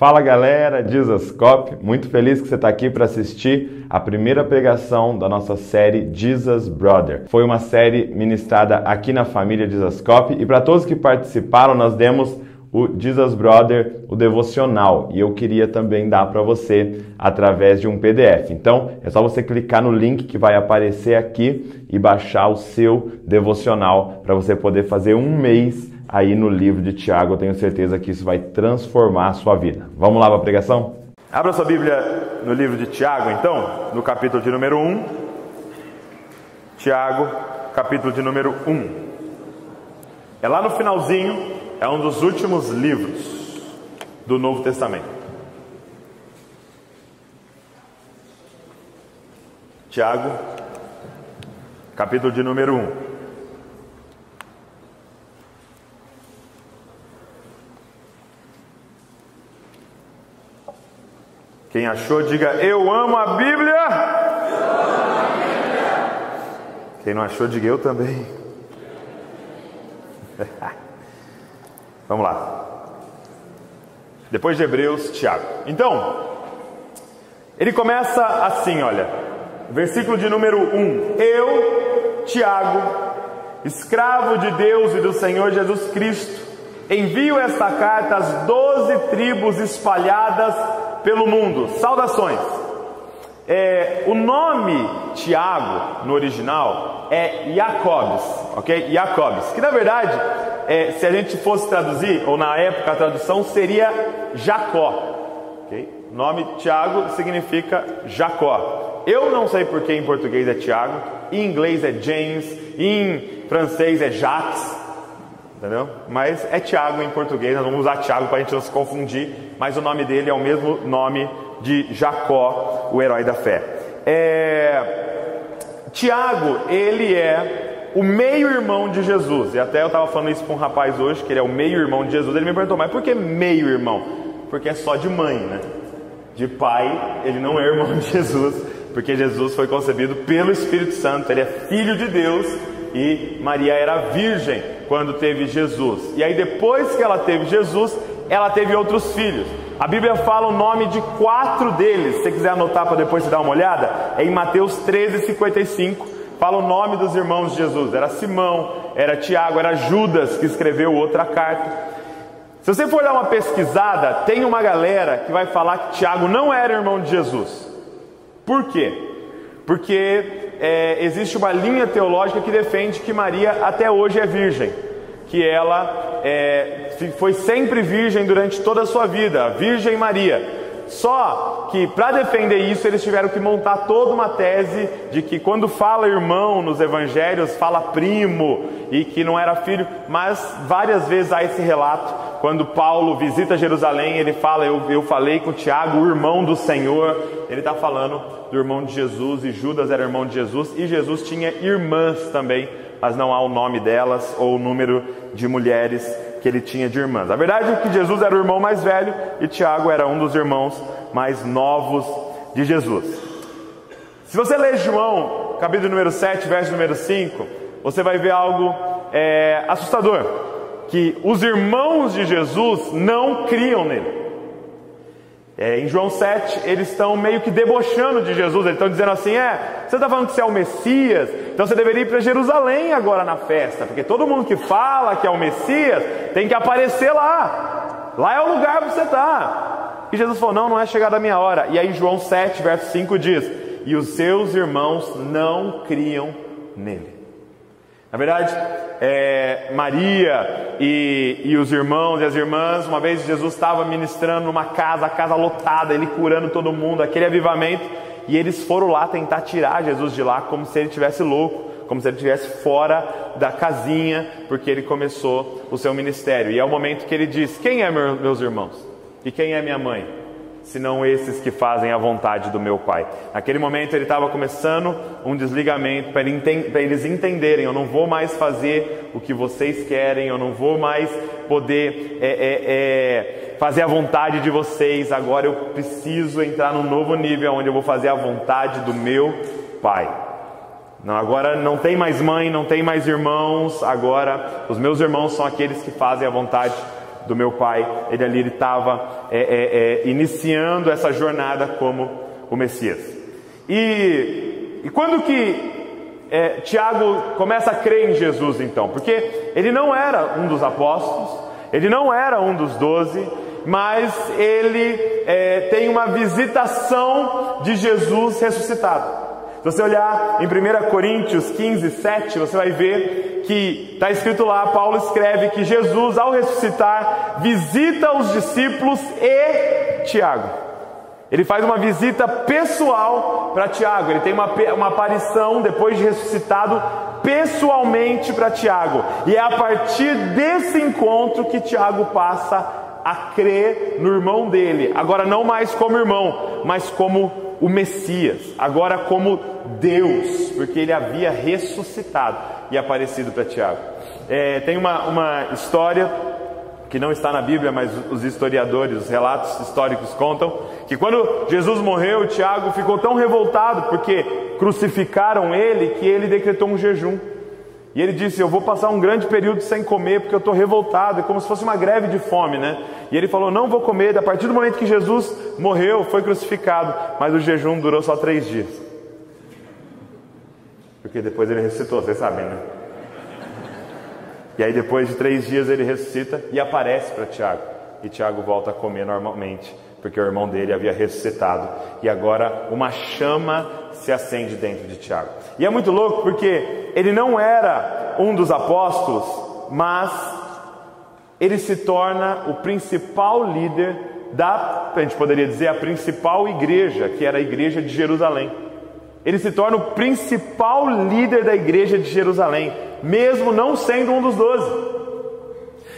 Fala galera, Jesuscop, muito feliz que você está aqui para assistir a primeira pregação da nossa série Jesus Brother. Foi uma série ministrada aqui na família Jesuscop e para todos que participaram nós demos o Jesus Brother, o devocional, e eu queria também dar para você através de um PDF. Então, é só você clicar no link que vai aparecer aqui e baixar o seu devocional para você poder fazer um mês aí no livro de Tiago. Eu tenho certeza que isso vai transformar a sua vida. Vamos lá para a pregação? Abra sua Bíblia no livro de Tiago, então, no capítulo de número 1. Tiago, capítulo de número 1. É lá no finalzinho, é um dos últimos livros do Novo Testamento. Tiago, capítulo de número 1. Quem achou, diga eu amo a Bíblia. Quem não achou, diga eu também. Vamos lá. Depois de Hebreus, Tiago. Então, ele começa assim, olha, versículo de número 1. Eu, Tiago, escravo de Deus e do Senhor Jesus Cristo, envio esta carta às doze tribos espalhadas pelo mundo. Saudações. É, o nome Tiago no original é Jacobs, ok? Jacobs, que na verdade, é, se a gente fosse traduzir, ou na época a tradução seria Jacó, ok? O nome Tiago significa Jacó. Eu não sei porque em português é Tiago, em inglês é James, em francês é Jacques, entendeu? Mas é Tiago em português, nós vamos usar Tiago para a gente não se confundir, mas o nome dele é o mesmo nome de Jacó, o herói da fé. É... Tiago, ele é o meio-irmão de Jesus, e até eu estava falando isso para um rapaz hoje, que ele é o meio-irmão de Jesus, ele me perguntou, mas por que meio-irmão? Porque é só de mãe, né? De pai, ele não é irmão de Jesus, porque Jesus foi concebido pelo Espírito Santo, ele é filho de Deus, e Maria era virgem quando teve Jesus. E aí depois que ela teve Jesus, ela teve outros filhos. A Bíblia fala o nome de quatro deles. Se você quiser anotar para depois você dar uma olhada, é em Mateus 13, 55. Fala o nome dos irmãos de Jesus. Era Simão, era Tiago, era Judas que escreveu outra carta. Se você for dar uma pesquisada, tem uma galera que vai falar que Tiago não era irmão de Jesus. Por quê? Porque é, existe uma linha teológica que defende que Maria até hoje é virgem, que ela é, foi sempre virgem durante toda a sua vida, a Virgem Maria. Só que para defender isso eles tiveram que montar toda uma tese de que quando fala irmão nos evangelhos, fala primo e que não era filho, mas várias vezes há esse relato. Quando Paulo visita Jerusalém, ele fala: Eu, eu falei com Tiago, o irmão do Senhor. Ele está falando do irmão de Jesus e Judas era irmão de Jesus e Jesus tinha irmãs também, mas não há o nome delas ou o número de mulheres que ele tinha de irmãs. A verdade é que Jesus era o irmão mais velho e Tiago era um dos irmãos mais novos de Jesus. Se você ler João, capítulo número 7, verso número 5, você vai ver algo é, assustador: que os irmãos de Jesus não criam nele. É, em João 7, eles estão meio que debochando de Jesus, eles estão dizendo assim: é, você está falando que você é o Messias, então você deveria ir para Jerusalém agora na festa, porque todo mundo que fala que é o Messias tem que aparecer lá, lá é o lugar para você estar. Tá. E Jesus falou: não, não é chegada a minha hora. E aí, João 7, verso 5 diz: e os seus irmãos não criam nele. Na verdade, é, Maria e, e, os irmãos e as irmãs, uma vez Jesus estava ministrando numa casa, a casa lotada, ele curando todo mundo, aquele avivamento, e eles foram lá tentar tirar Jesus de lá como se ele tivesse louco, como se ele estivesse fora da casinha, porque ele começou o seu ministério. E é o momento que ele diz: Quem é meus irmãos? E quem é minha mãe? Senão esses que fazem a vontade do meu Pai. Naquele momento ele estava começando um desligamento para eles entenderem: eu não vou mais fazer o que vocês querem, eu não vou mais poder é, é, é, fazer a vontade de vocês, agora eu preciso entrar num novo nível onde eu vou fazer a vontade do meu Pai. Não, agora não tem mais mãe, não tem mais irmãos, agora os meus irmãos são aqueles que fazem a vontade do meu pai. Ele ali estava é, é, é, iniciando essa jornada como o Messias. E, e quando que é, Tiago começa a crer em Jesus então? Porque ele não era um dos apóstolos, ele não era um dos doze, mas ele é, tem uma visitação de Jesus ressuscitado. Se você olhar em 1 Coríntios 15, 7, você vai ver que está escrito lá, Paulo escreve que Jesus, ao ressuscitar, visita os discípulos e Tiago. Ele faz uma visita pessoal para Tiago, ele tem uma, uma aparição depois de ressuscitado pessoalmente para Tiago, e é a partir desse encontro que Tiago passa a crer no irmão dele, agora não mais como irmão, mas como o Messias, agora como Deus, porque ele havia ressuscitado e aparecido para Tiago. É, tem uma, uma história que não está na Bíblia, mas os historiadores, os relatos históricos contam que quando Jesus morreu, Tiago ficou tão revoltado porque crucificaram ele que ele decretou um jejum. E ele disse: Eu vou passar um grande período sem comer porque eu estou revoltado, é como se fosse uma greve de fome, né? E ele falou: Não vou comer. A partir do momento que Jesus morreu, foi crucificado, mas o jejum durou só três dias. Porque depois ele ressuscitou, vocês sabem, né? E aí, depois de três dias, ele ressuscita e aparece para Tiago. E Tiago volta a comer normalmente, porque o irmão dele havia ressuscitado. E agora uma chama se acende dentro de Tiago. E é muito louco porque ele não era um dos apóstolos, mas ele se torna o principal líder da, a gente poderia dizer, a principal igreja, que era a igreja de Jerusalém. Ele se torna o principal líder da igreja de Jerusalém, mesmo não sendo um dos doze.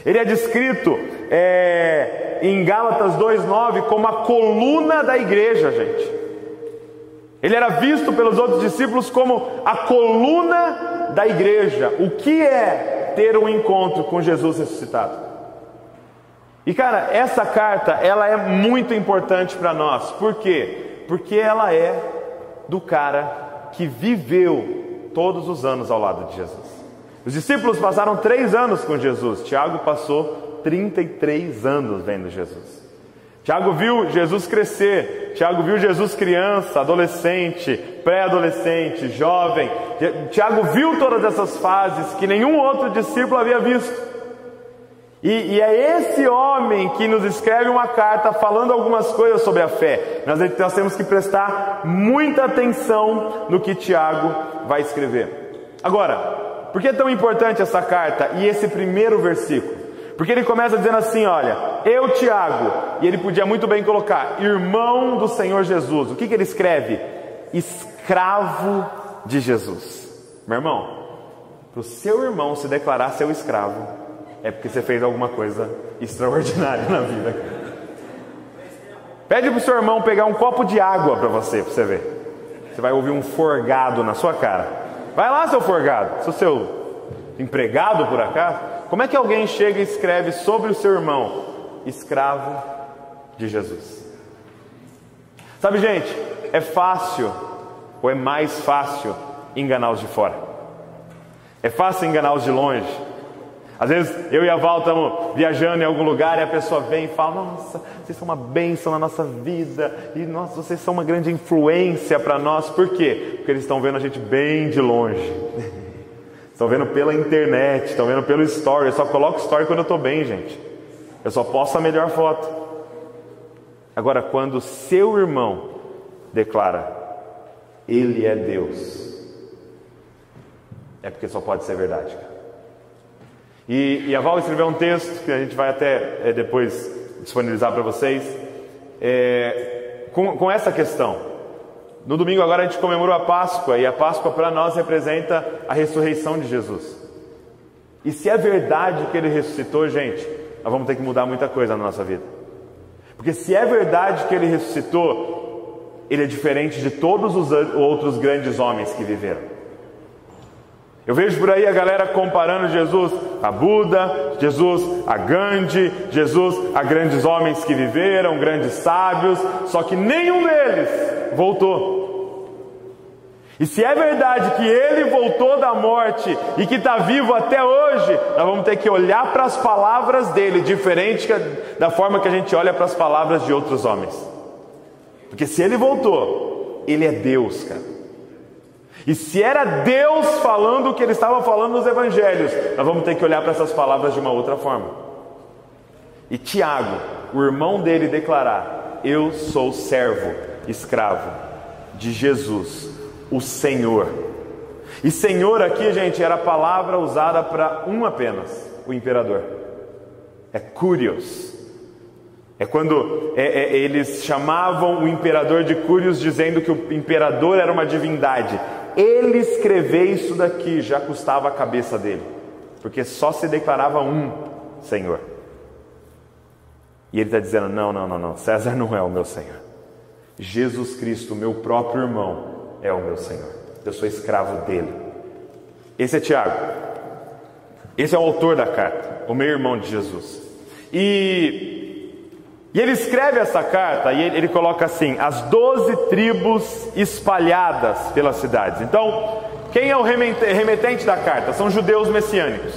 Ele é descrito é, em Gálatas 2,9 como a coluna da igreja, gente. Ele era visto pelos outros discípulos como a coluna da igreja. O que é ter um encontro com Jesus ressuscitado? E cara, essa carta, ela é muito importante para nós. Por quê? Porque ela é do cara que viveu todos os anos ao lado de Jesus. Os discípulos passaram três anos com Jesus. Tiago passou 33 anos vendo Jesus. Tiago viu Jesus crescer, Tiago viu Jesus criança, adolescente, pré-adolescente, jovem. Tiago viu todas essas fases que nenhum outro discípulo havia visto. E, e, é esse homem que nos escreve uma carta falando algumas coisas sobre a fé. Nós, nós temos que prestar muita atenção no que Tiago vai escrever. Agora, por que é tão importante essa carta e esse primeiro versículo? Porque ele começa dizendo assim: Olha, eu, Tiago, e ele podia muito bem colocar, irmão do Senhor Jesus. O que, que ele escreve? Escravo de Jesus. Meu irmão, para o seu irmão se declarar seu escravo, é porque você fez alguma coisa extraordinária na vida. Pede para o seu irmão pegar um copo de água para você, para você ver. Você vai ouvir um forgado na sua cara. Vai lá, seu forgado. Sou seu empregado por acaso? Como é que alguém chega e escreve sobre o seu irmão? Escravo de Jesus. Sabe, gente, é fácil, ou é mais fácil, enganar os de fora. É fácil enganar os de longe. Às vezes eu e a Val estamos viajando em algum lugar e a pessoa vem e fala: Nossa, vocês são uma bênção na nossa vida e nossa, vocês são uma grande influência para nós. Por quê? Porque eles estão vendo a gente bem de longe. Estão vendo pela internet, estão vendo pelo story. Eu só coloco story quando eu estou bem, gente. Eu só posto a melhor foto. Agora, quando seu irmão declara, Ele é Deus, é porque só pode ser verdade. E, e a Val escreveu um texto que a gente vai até é, depois disponibilizar para vocês, é, com, com essa questão. No domingo agora a gente comemorou a Páscoa e a Páscoa para nós representa a ressurreição de Jesus. E se é verdade que ele ressuscitou, gente, nós vamos ter que mudar muita coisa na nossa vida. Porque se é verdade que ele ressuscitou, ele é diferente de todos os outros grandes homens que viveram. Eu vejo por aí a galera comparando Jesus a Buda, Jesus a Gandhi, Jesus a grandes homens que viveram, grandes sábios, só que nenhum deles voltou. E se é verdade que ele voltou da morte e que está vivo até hoje, nós vamos ter que olhar para as palavras dele, diferente da forma que a gente olha para as palavras de outros homens. Porque se ele voltou, ele é Deus, cara. E se era Deus falando o que ele estava falando nos evangelhos, nós vamos ter que olhar para essas palavras de uma outra forma. E Tiago, o irmão dele, declarar: Eu sou servo, escravo de Jesus o Senhor. E Senhor aqui, gente, era a palavra usada para um apenas, o imperador. É curios. É quando é, é, eles chamavam o imperador de Curios, dizendo que o imperador era uma divindade. Ele escrever isso daqui já custava a cabeça dele, porque só se declarava um Senhor. E ele está dizendo: não, não, não, não, César não é o meu Senhor. Jesus Cristo, meu próprio irmão, é o meu Senhor. Eu sou escravo dele. Esse é Tiago. Esse é o autor da carta, o meu irmão de Jesus. E, e ele escreve essa carta e ele, ele coloca assim: as doze tribos espalhadas pelas cidades. Então, quem é o remetente da carta? São judeus messiânicos.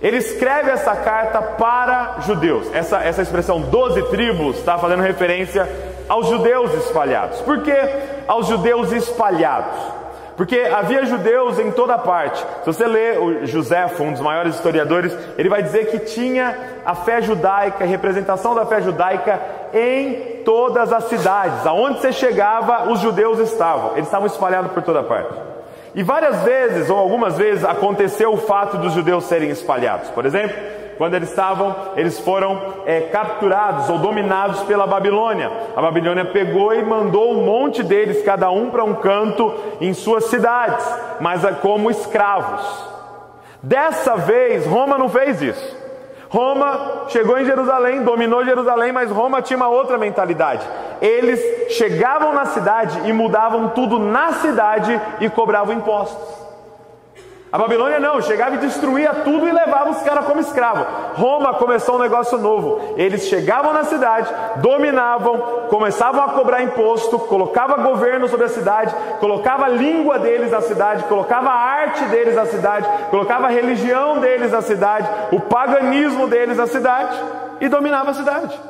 Ele escreve essa carta para judeus. Essa, essa expressão doze tribos está fazendo referência aos judeus espalhados. Por que aos judeus espalhados? Porque havia judeus em toda parte. Se você lê o José, um dos maiores historiadores, ele vai dizer que tinha a fé judaica, a representação da fé judaica em todas as cidades. Aonde você chegava, os judeus estavam. Eles estavam espalhados por toda parte. E várias vezes, ou algumas vezes, aconteceu o fato dos judeus serem espalhados. Por exemplo, quando eles estavam, eles foram é, capturados ou dominados pela Babilônia. A Babilônia pegou e mandou um monte deles, cada um para um canto em suas cidades, mas é como escravos. Dessa vez, Roma não fez isso. Roma chegou em Jerusalém, dominou Jerusalém, mas Roma tinha uma outra mentalidade. Eles chegavam na cidade e mudavam tudo na cidade e cobravam impostos. A Babilônia não, chegava e destruía tudo e levava os caras como escravo. Roma começou um negócio novo. Eles chegavam na cidade, dominavam, começavam a cobrar imposto, colocava governo sobre a cidade, colocava a língua deles na cidade, colocava a arte deles na cidade, colocava a religião deles na cidade, o paganismo deles na cidade e dominava a cidade.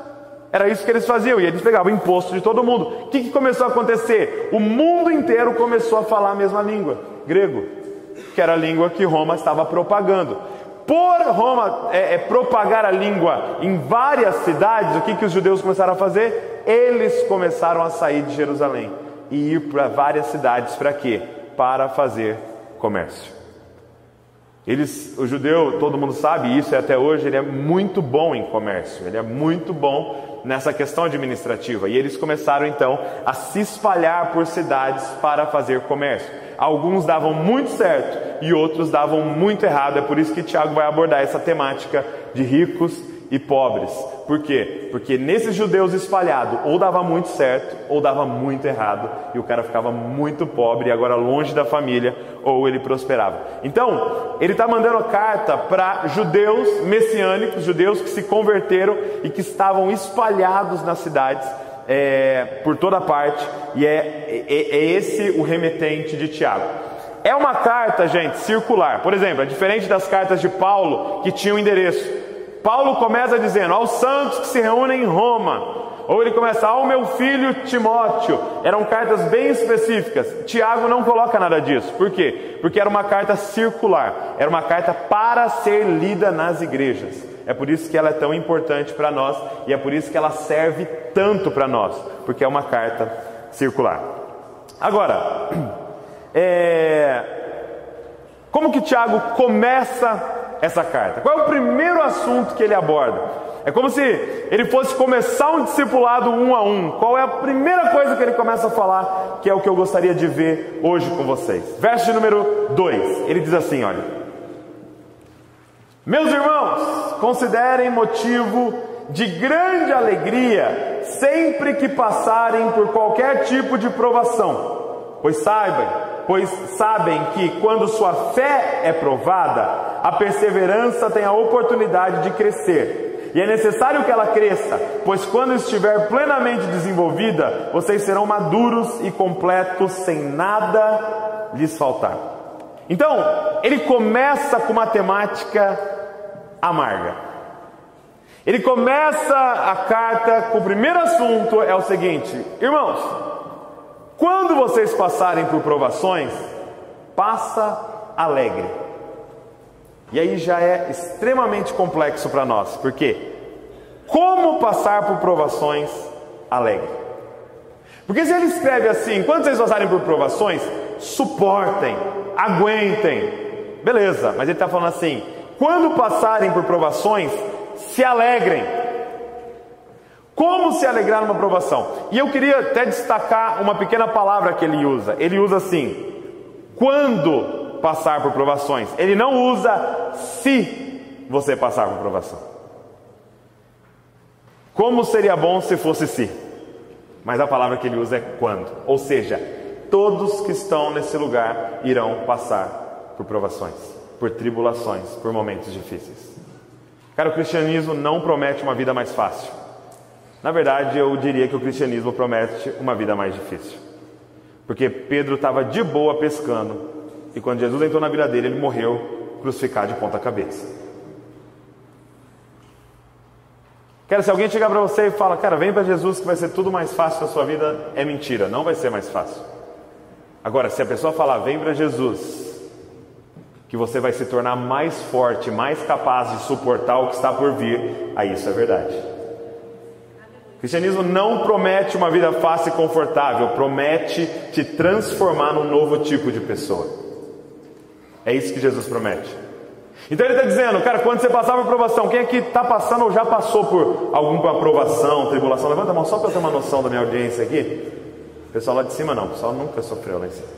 Era isso que eles faziam, e eles pegavam imposto de todo mundo. O que, que começou a acontecer? O mundo inteiro começou a falar a mesma língua, grego que era a língua que Roma estava propagando. Por Roma é, é, propagar a língua em várias cidades, o que, que os judeus começaram a fazer? Eles começaram a sair de Jerusalém e ir para várias cidades para quê? Para fazer comércio. Eles, o judeu, todo mundo sabe isso e até hoje ele é muito bom em comércio, ele é muito bom nessa questão administrativa. E eles começaram então a se espalhar por cidades para fazer comércio. Alguns davam muito certo e outros davam muito errado. É por isso que Tiago vai abordar essa temática de ricos e pobres. Por quê? Porque nesses judeus espalhados, ou dava muito certo, ou dava muito errado, e o cara ficava muito pobre e agora longe da família, ou ele prosperava. Então, ele está mandando carta para judeus messiânicos, judeus que se converteram e que estavam espalhados nas cidades. É, por toda parte, e é, é, é esse o remetente de Tiago. É uma carta, gente, circular. Por exemplo, é diferente das cartas de Paulo que tinham endereço. Paulo começa dizendo aos santos que se reúnem em Roma. Ou ele começa ao meu filho Timóteo. Eram cartas bem específicas. Tiago não coloca nada disso. Por quê? Porque era uma carta circular. Era uma carta para ser lida nas igrejas. É por isso que ela é tão importante para nós e é por isso que ela serve tanto para nós, porque é uma carta circular. Agora, é... como que Tiago começa essa carta? Qual é o primeiro assunto que ele aborda? É como se ele fosse começar um discipulado um a um. Qual é a primeira coisa que ele começa a falar, que é o que eu gostaria de ver hoje com vocês? Verso número 2. Ele diz assim: olha. Meus irmãos, considerem motivo de grande alegria sempre que passarem por qualquer tipo de provação, pois saibam pois sabem que quando sua fé é provada, a perseverança tem a oportunidade de crescer. E é necessário que ela cresça, pois quando estiver plenamente desenvolvida, vocês serão maduros e completos, sem nada lhes faltar. Então, ele começa com uma temática amarga. Ele começa a carta com o primeiro assunto é o seguinte: Irmãos, quando vocês passarem por provações, passa alegre. E aí já é extremamente complexo para nós, porque como passar por provações alegre? Porque se ele escreve assim, quando vocês passarem por provações, suportem, aguentem, beleza, mas ele está falando assim, quando passarem por provações, se alegrem. Como se alegrar numa provação? E eu queria até destacar uma pequena palavra que ele usa. Ele usa assim: quando passar por provações. Ele não usa se você passar por provação. Como seria bom se fosse se? Mas a palavra que ele usa é quando. Ou seja, todos que estão nesse lugar irão passar por provações, por tribulações, por momentos difíceis. Cara, o cristianismo não promete uma vida mais fácil. Na verdade, eu diria que o cristianismo promete uma vida mais difícil. Porque Pedro estava de boa pescando, e quando Jesus entrou na vida dele, ele morreu crucificado de ponta cabeça. Cara, se alguém chegar para você e fala, cara, vem para Jesus que vai ser tudo mais fácil na sua vida, é mentira, não vai ser mais fácil. Agora, se a pessoa falar, vem para Jesus, que você vai se tornar mais forte, mais capaz de suportar o que está por vir, aí isso é verdade. O cristianismo não promete uma vida fácil e confortável, promete te transformar num novo tipo de pessoa. É isso que Jesus promete. Então ele está dizendo, cara, quando você passar por provação, quem aqui está passando ou já passou por alguma aprovação, tribulação? Levanta a mão só para eu ter uma noção da minha audiência aqui. Pessoal lá de cima não, o pessoal nunca sofreu lá em cima.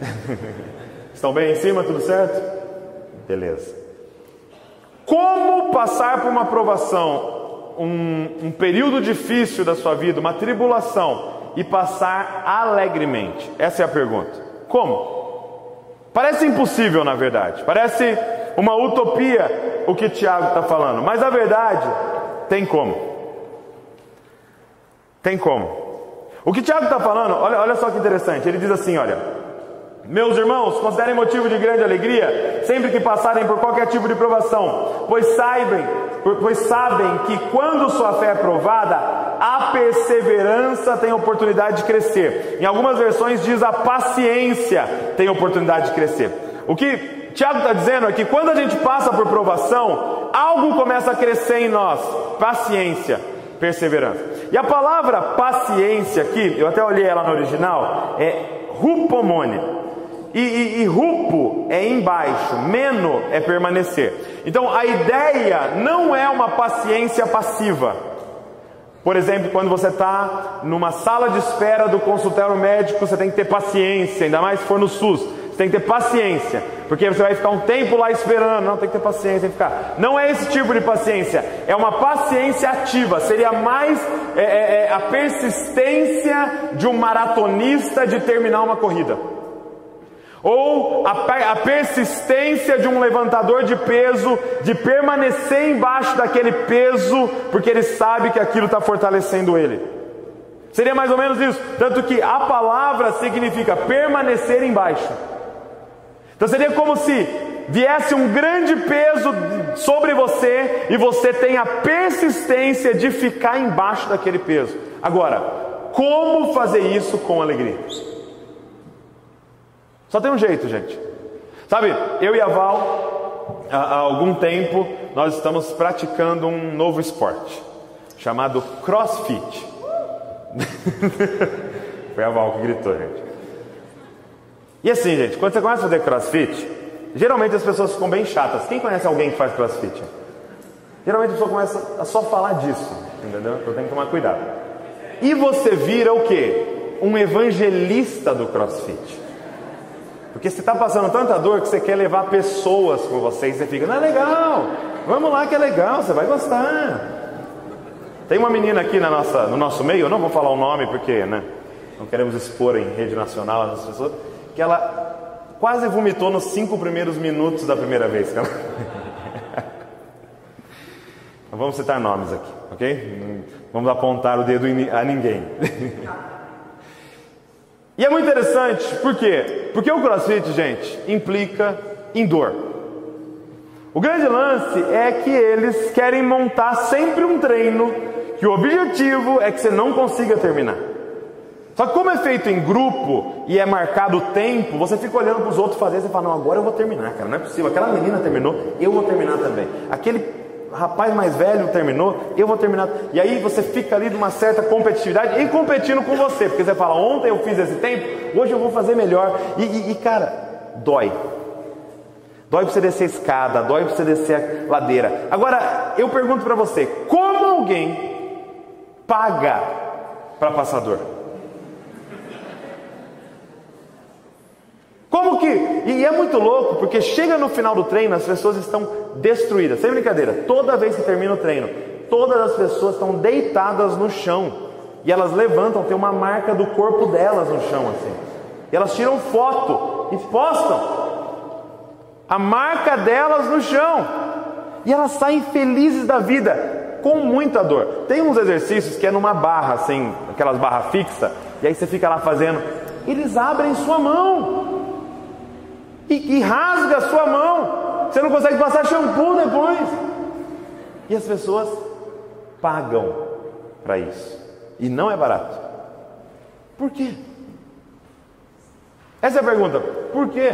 Estão bem em cima, tudo certo? Beleza. Como passar por uma provação, um, um período difícil da sua vida, uma tribulação, e passar alegremente? Essa é a pergunta. Como? Parece impossível, na verdade. Parece uma utopia o que Tiago está falando. Mas a verdade tem como. Tem como. O que Tiago está falando, olha, olha só que interessante. Ele diz assim: olha. Meus irmãos, considerem motivo de grande alegria sempre que passarem por qualquer tipo de provação, pois saibam, pois sabem que quando sua fé é provada, a perseverança tem oportunidade de crescer. Em algumas versões diz a paciência tem oportunidade de crescer. O que Tiago está dizendo é que quando a gente passa por provação, algo começa a crescer em nós: paciência, perseverança. E a palavra paciência aqui, eu até olhei ela no original, é rupomone. E, e, e rupo é embaixo, meno é permanecer. Então a ideia não é uma paciência passiva. Por exemplo, quando você está numa sala de espera do consultório médico, você tem que ter paciência, ainda mais se for no SUS. Você tem que ter paciência, porque você vai ficar um tempo lá esperando. Não, tem que ter paciência, tem que ficar. Não é esse tipo de paciência, é uma paciência ativa. Seria mais é, é, é a persistência de um maratonista de terminar uma corrida. Ou a, persistência de um levantador de peso, de permanecer embaixo daquele peso, porque ele sabe que aquilo está fortalecendo ele. Seria mais ou menos isso. Tanto que a palavra significa permanecer embaixo. Então seria como se viesse um grande peso sobre você e você tem a persistência de ficar embaixo daquele peso. Agora, como fazer isso com alegria? Só tem um jeito, gente. Sabe, eu e a Val, há, algum tempo, nós estamos praticando um novo esporte chamado CrossFit. Foi a Val que gritou, gente. E assim, gente, quando você começa a fazer CrossFit, geralmente as pessoas ficam bem chatas. Quem conhece alguém que faz CrossFit? Geralmente a pessoa começa a só falar disso, entendeu? Então tem que tomar cuidado. E você vira o quê? Um evangelista do CrossFit. Porque você está passando tanta dor que você quer levar pessoas com você e você fica, não é legal, vamos lá que é legal, você vai gostar. Tem uma menina aqui na nossa, no nosso meio, eu não vou falar o nome porque né, não queremos expor em rede nacional as pessoas, que ela quase vomitou nos cinco primeiros minutos da primeira vez. Não vamos citar nomes aqui, ok? Vamos apontar o dedo a ninguém. E é muito interessante, por quê? Porque o crossfit, gente, implica em dor. O grande lance é que eles querem montar sempre um treino que o objetivo é que você não consiga terminar. Só que como é feito em grupo e é marcado o tempo, você fica olhando para os outros fazer e fala, não, agora eu vou terminar, cara, não é possível. Aquela menina terminou, eu vou terminar também. Aquele rapaz mais velho terminou, eu vou terminar. E aí você fica ali numa certa competitividade e competindo com você, porque você fala, ontem eu fiz esse tempo, hoje eu vou fazer melhor. E, e, e cara, dói. Dói para você descer a escada, dói para você descer a ladeira. Agora, eu pergunto para você: como alguém paga para passar Como que? E é muito louco, porque chega no final do treino, as pessoas estão destruídas. Sem brincadeira, toda vez que termina o treino, todas as pessoas estão deitadas no chão. E elas levantam, tem uma marca do corpo delas no chão, assim. E elas tiram foto e postam a marca delas no chão. E elas saem felizes da vida, com muita dor. Tem uns exercícios que é numa barra, assim, aquelas barras fixas, e aí você fica lá fazendo. Eles abrem sua mão e, e rasga a sua mão. Você não consegue passar shampoo depois. E as pessoas pagam para isso. E não é barato. Por quê? Essa é a pergunta. Por quê?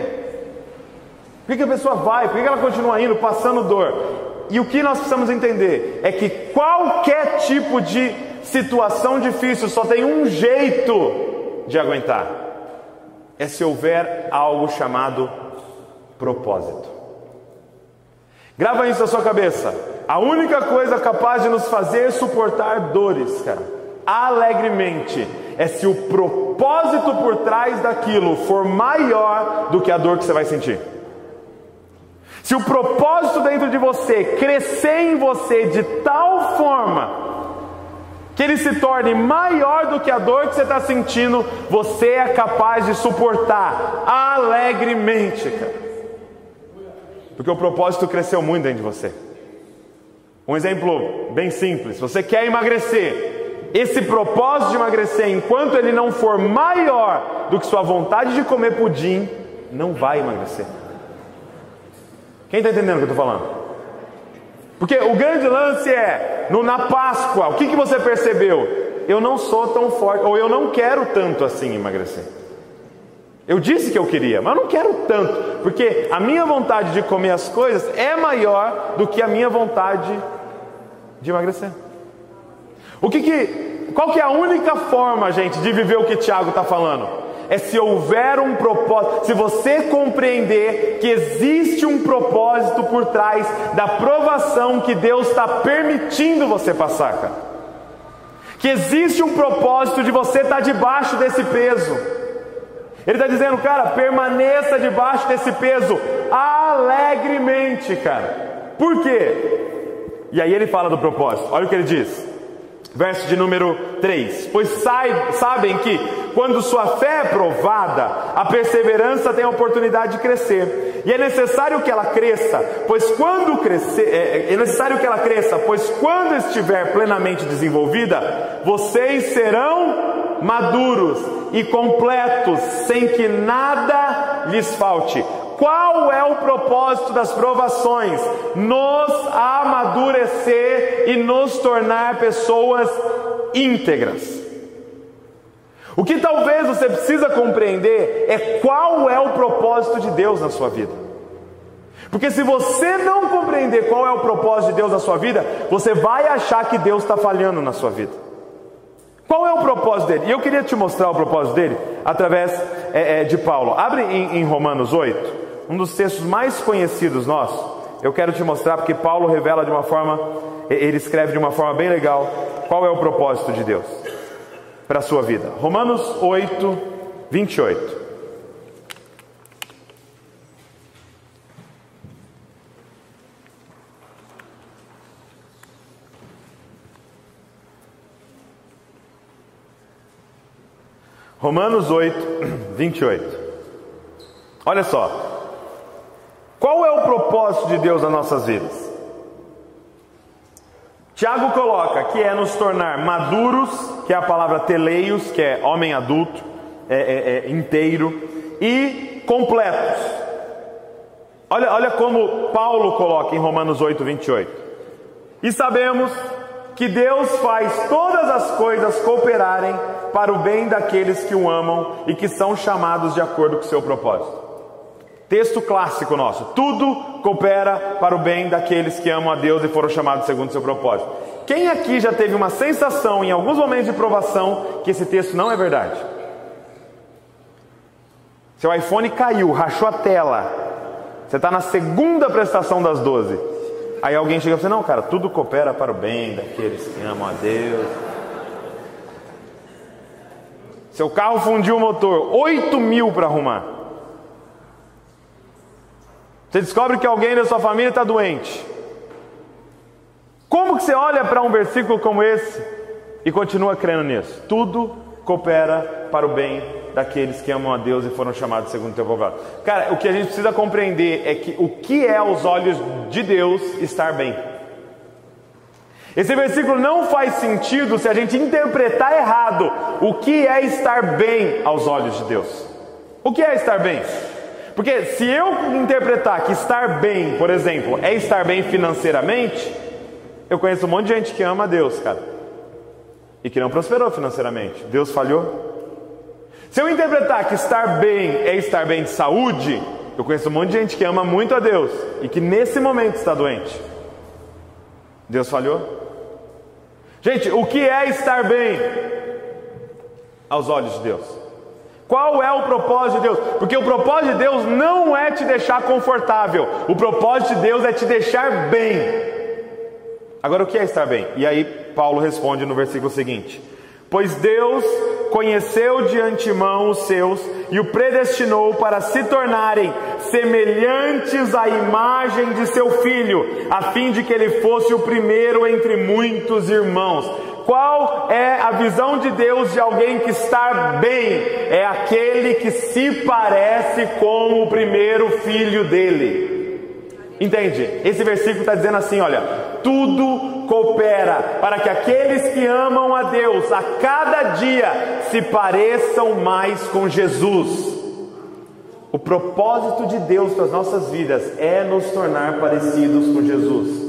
Por que a pessoa vai? Por que ela continua indo, passando dor? E o que nós precisamos entender é que qualquer tipo de situação difícil só tem um jeito de aguentar: é se houver algo chamado propósito. Grava isso na sua cabeça. A única coisa capaz de nos fazer suportar dores, cara, alegremente, é se o propósito por trás daquilo for maior do que a dor que você vai sentir. Se o propósito dentro de você crescer em você de tal forma que ele se torne maior do que a dor que você está sentindo, você é capaz de suportar alegremente, cara. Porque o propósito cresceu muito dentro de você. Um exemplo bem simples: você quer emagrecer. Esse propósito de emagrecer, enquanto ele não for maior do que sua vontade de comer pudim, não vai emagrecer. Quem está entendendo o que eu estou falando? Porque o grande lance é, no, na Páscoa, o que, que você percebeu? Eu não sou tão forte, ou eu não quero tanto assim emagrecer. Eu disse que eu queria, mas eu não quero tanto, porque a minha vontade de comer as coisas é maior do que a minha vontade de emagrecer. O que que, qual que é a única forma, gente, de viver o que Tiago está falando? É se houver um propósito, se você compreender que existe um propósito por trás da provação que Deus está permitindo você passar, cara. Que existe um propósito de você estar tá debaixo desse peso. Ele está dizendo, cara, permaneça debaixo desse peso alegremente, cara. Por quê? E aí ele fala do propósito. Olha o que ele diz. Verso de número 3: Pois sabem que, quando sua fé é provada, a perseverança tem a oportunidade de crescer, e é necessário que ela cresça, pois quando crescer, é, é necessário que ela cresça, pois quando estiver plenamente desenvolvida, vocês serão maduros e completos, sem que nada lhes falte. Qual é o propósito das provações? Nos amadurecer e nos tornar pessoas íntegras. O que talvez você precisa compreender é qual é o propósito de Deus na sua vida. Porque se você não compreender qual é o propósito de Deus na sua vida, você vai achar que Deus está falhando na sua vida. Qual é o propósito dele? E eu queria te mostrar o propósito dele através é, é, de Paulo. Abre em, em Romanos 8 um dos textos mais conhecidos nossos. Eu quero te mostrar porque Paulo revela de uma forma, ele escreve de uma forma bem legal qual é o propósito de Deus para a sua vida. Romanos 8, 28. Romanos 8, 28. Olha só, qual é o propósito de Deus nas nossas vidas? Tiago coloca que é nos tornar maduros, que é a palavra teleios, que é homem adulto, é, é, é, inteiro e completos. Olha, olha como Paulo coloca em Romanos 8, 28. E sabemos que Deus faz todas as coisas cooperarem para o bem daqueles que o amam e que são chamados de acordo com o seu propósito. Texto clássico nosso: tudo coopera para o bem daqueles que amam a Deus e foram chamados segundo o seu propósito. Quem aqui já teve uma sensação em alguns momentos de provação que esse texto não é verdade? Seu iPhone caiu, rachou a tela. Você está na segunda prestação das 12. Aí alguém chega e fala: Não, cara, tudo coopera para o bem daqueles que amam a Deus. Seu carro fundiu o motor, 8 mil para arrumar. Você descobre que alguém da sua família está doente. Como que você olha para um versículo como esse e continua crendo nisso? Tudo coopera para o bem daqueles que amam a Deus e foram chamados segundo o teu propósito. Cara, o que a gente precisa compreender é que o que é aos olhos de Deus estar bem. Esse versículo não faz sentido se a gente interpretar errado o que é estar bem aos olhos de Deus. O que é estar bem? Porque se eu interpretar que estar bem, por exemplo, é estar bem financeiramente, eu conheço um monte de gente que ama a Deus, cara, e que não prosperou financeiramente. Deus falhou. Se eu interpretar que estar bem é estar bem de saúde, eu conheço um monte de gente que ama muito a Deus e que nesse momento está doente. Deus falhou? Gente, o que é estar bem aos olhos de Deus? Qual é o propósito de Deus? Porque o propósito de Deus não é te deixar confortável, o propósito de Deus é te deixar bem. Agora, o que é estar bem? E aí, Paulo responde no versículo seguinte: Pois Deus conheceu de antemão os seus e o predestinou para se tornarem semelhantes à imagem de seu filho, a fim de que ele fosse o primeiro entre muitos irmãos. Qual é a visão de Deus de alguém que está bem? É aquele que se parece com o primeiro filho dele. Entende? Esse versículo está dizendo assim: olha, tudo coopera para que aqueles que amam a Deus a cada dia se pareçam mais com Jesus. O propósito de Deus para as nossas vidas é nos tornar parecidos com Jesus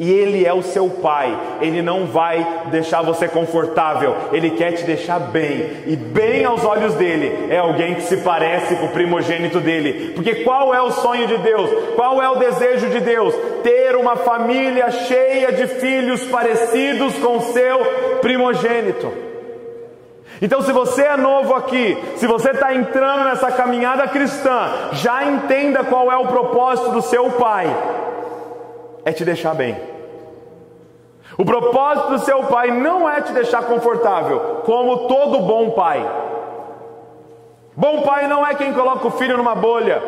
e Ele é o seu Pai, Ele não vai deixar você confortável, Ele quer te deixar bem, e bem aos olhos dele é alguém que se parece com o primogênito dele, porque qual é o sonho de Deus? Qual é o desejo de Deus? Ter uma família cheia de filhos parecidos com seu primogênito. Então, se você é novo aqui, se você está entrando nessa caminhada cristã, já entenda qual é o propósito do seu Pai é te deixar bem. O propósito do seu pai não é te deixar confortável, como todo bom pai. Bom pai não é quem coloca o filho numa bolha.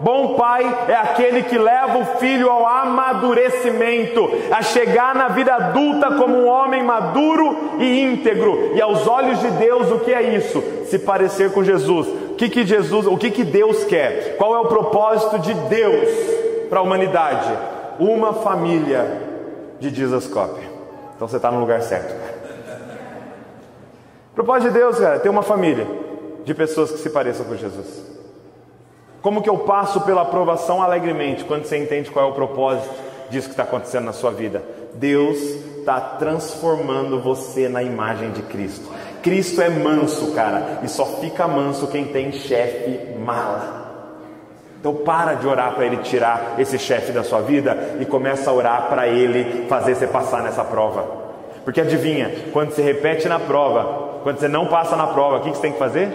Bom pai é aquele que leva o filho ao amadurecimento, a chegar na vida adulta como um homem maduro e íntegro. E aos olhos de Deus, o que é isso? Se parecer com Jesus. O que, que Jesus, o que, que Deus quer? Qual é o propósito de Deus para a humanidade? uma família de Jesus Cop. Então você está no lugar certo. Propósito de Deus, cara, é ter uma família de pessoas que se pareçam com Jesus. Como que eu passo pela aprovação alegremente quando você entende qual é o propósito disso que está acontecendo na sua vida? Deus está transformando você na imagem de Cristo. Cristo é manso, cara, e só fica manso quem tem chefe mala. Então para de orar para ele tirar esse chefe da sua vida e começa a orar para ele fazer você passar nessa prova. Porque adivinha, quando você repete na prova, quando você não passa na prova, o que você tem que fazer?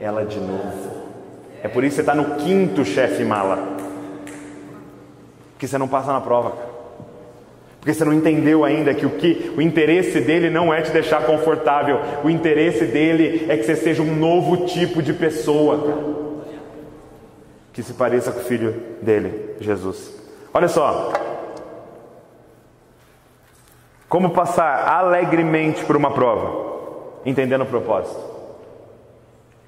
Ela de novo. É por isso que você está no quinto chefe mala. Porque você não passa na prova, Porque você não entendeu ainda que o que o interesse dele não é te deixar confortável, o interesse dele é que você seja um novo tipo de pessoa, cara que se pareça com o filho dele, Jesus. Olha só. Como passar alegremente por uma prova, entendendo o propósito.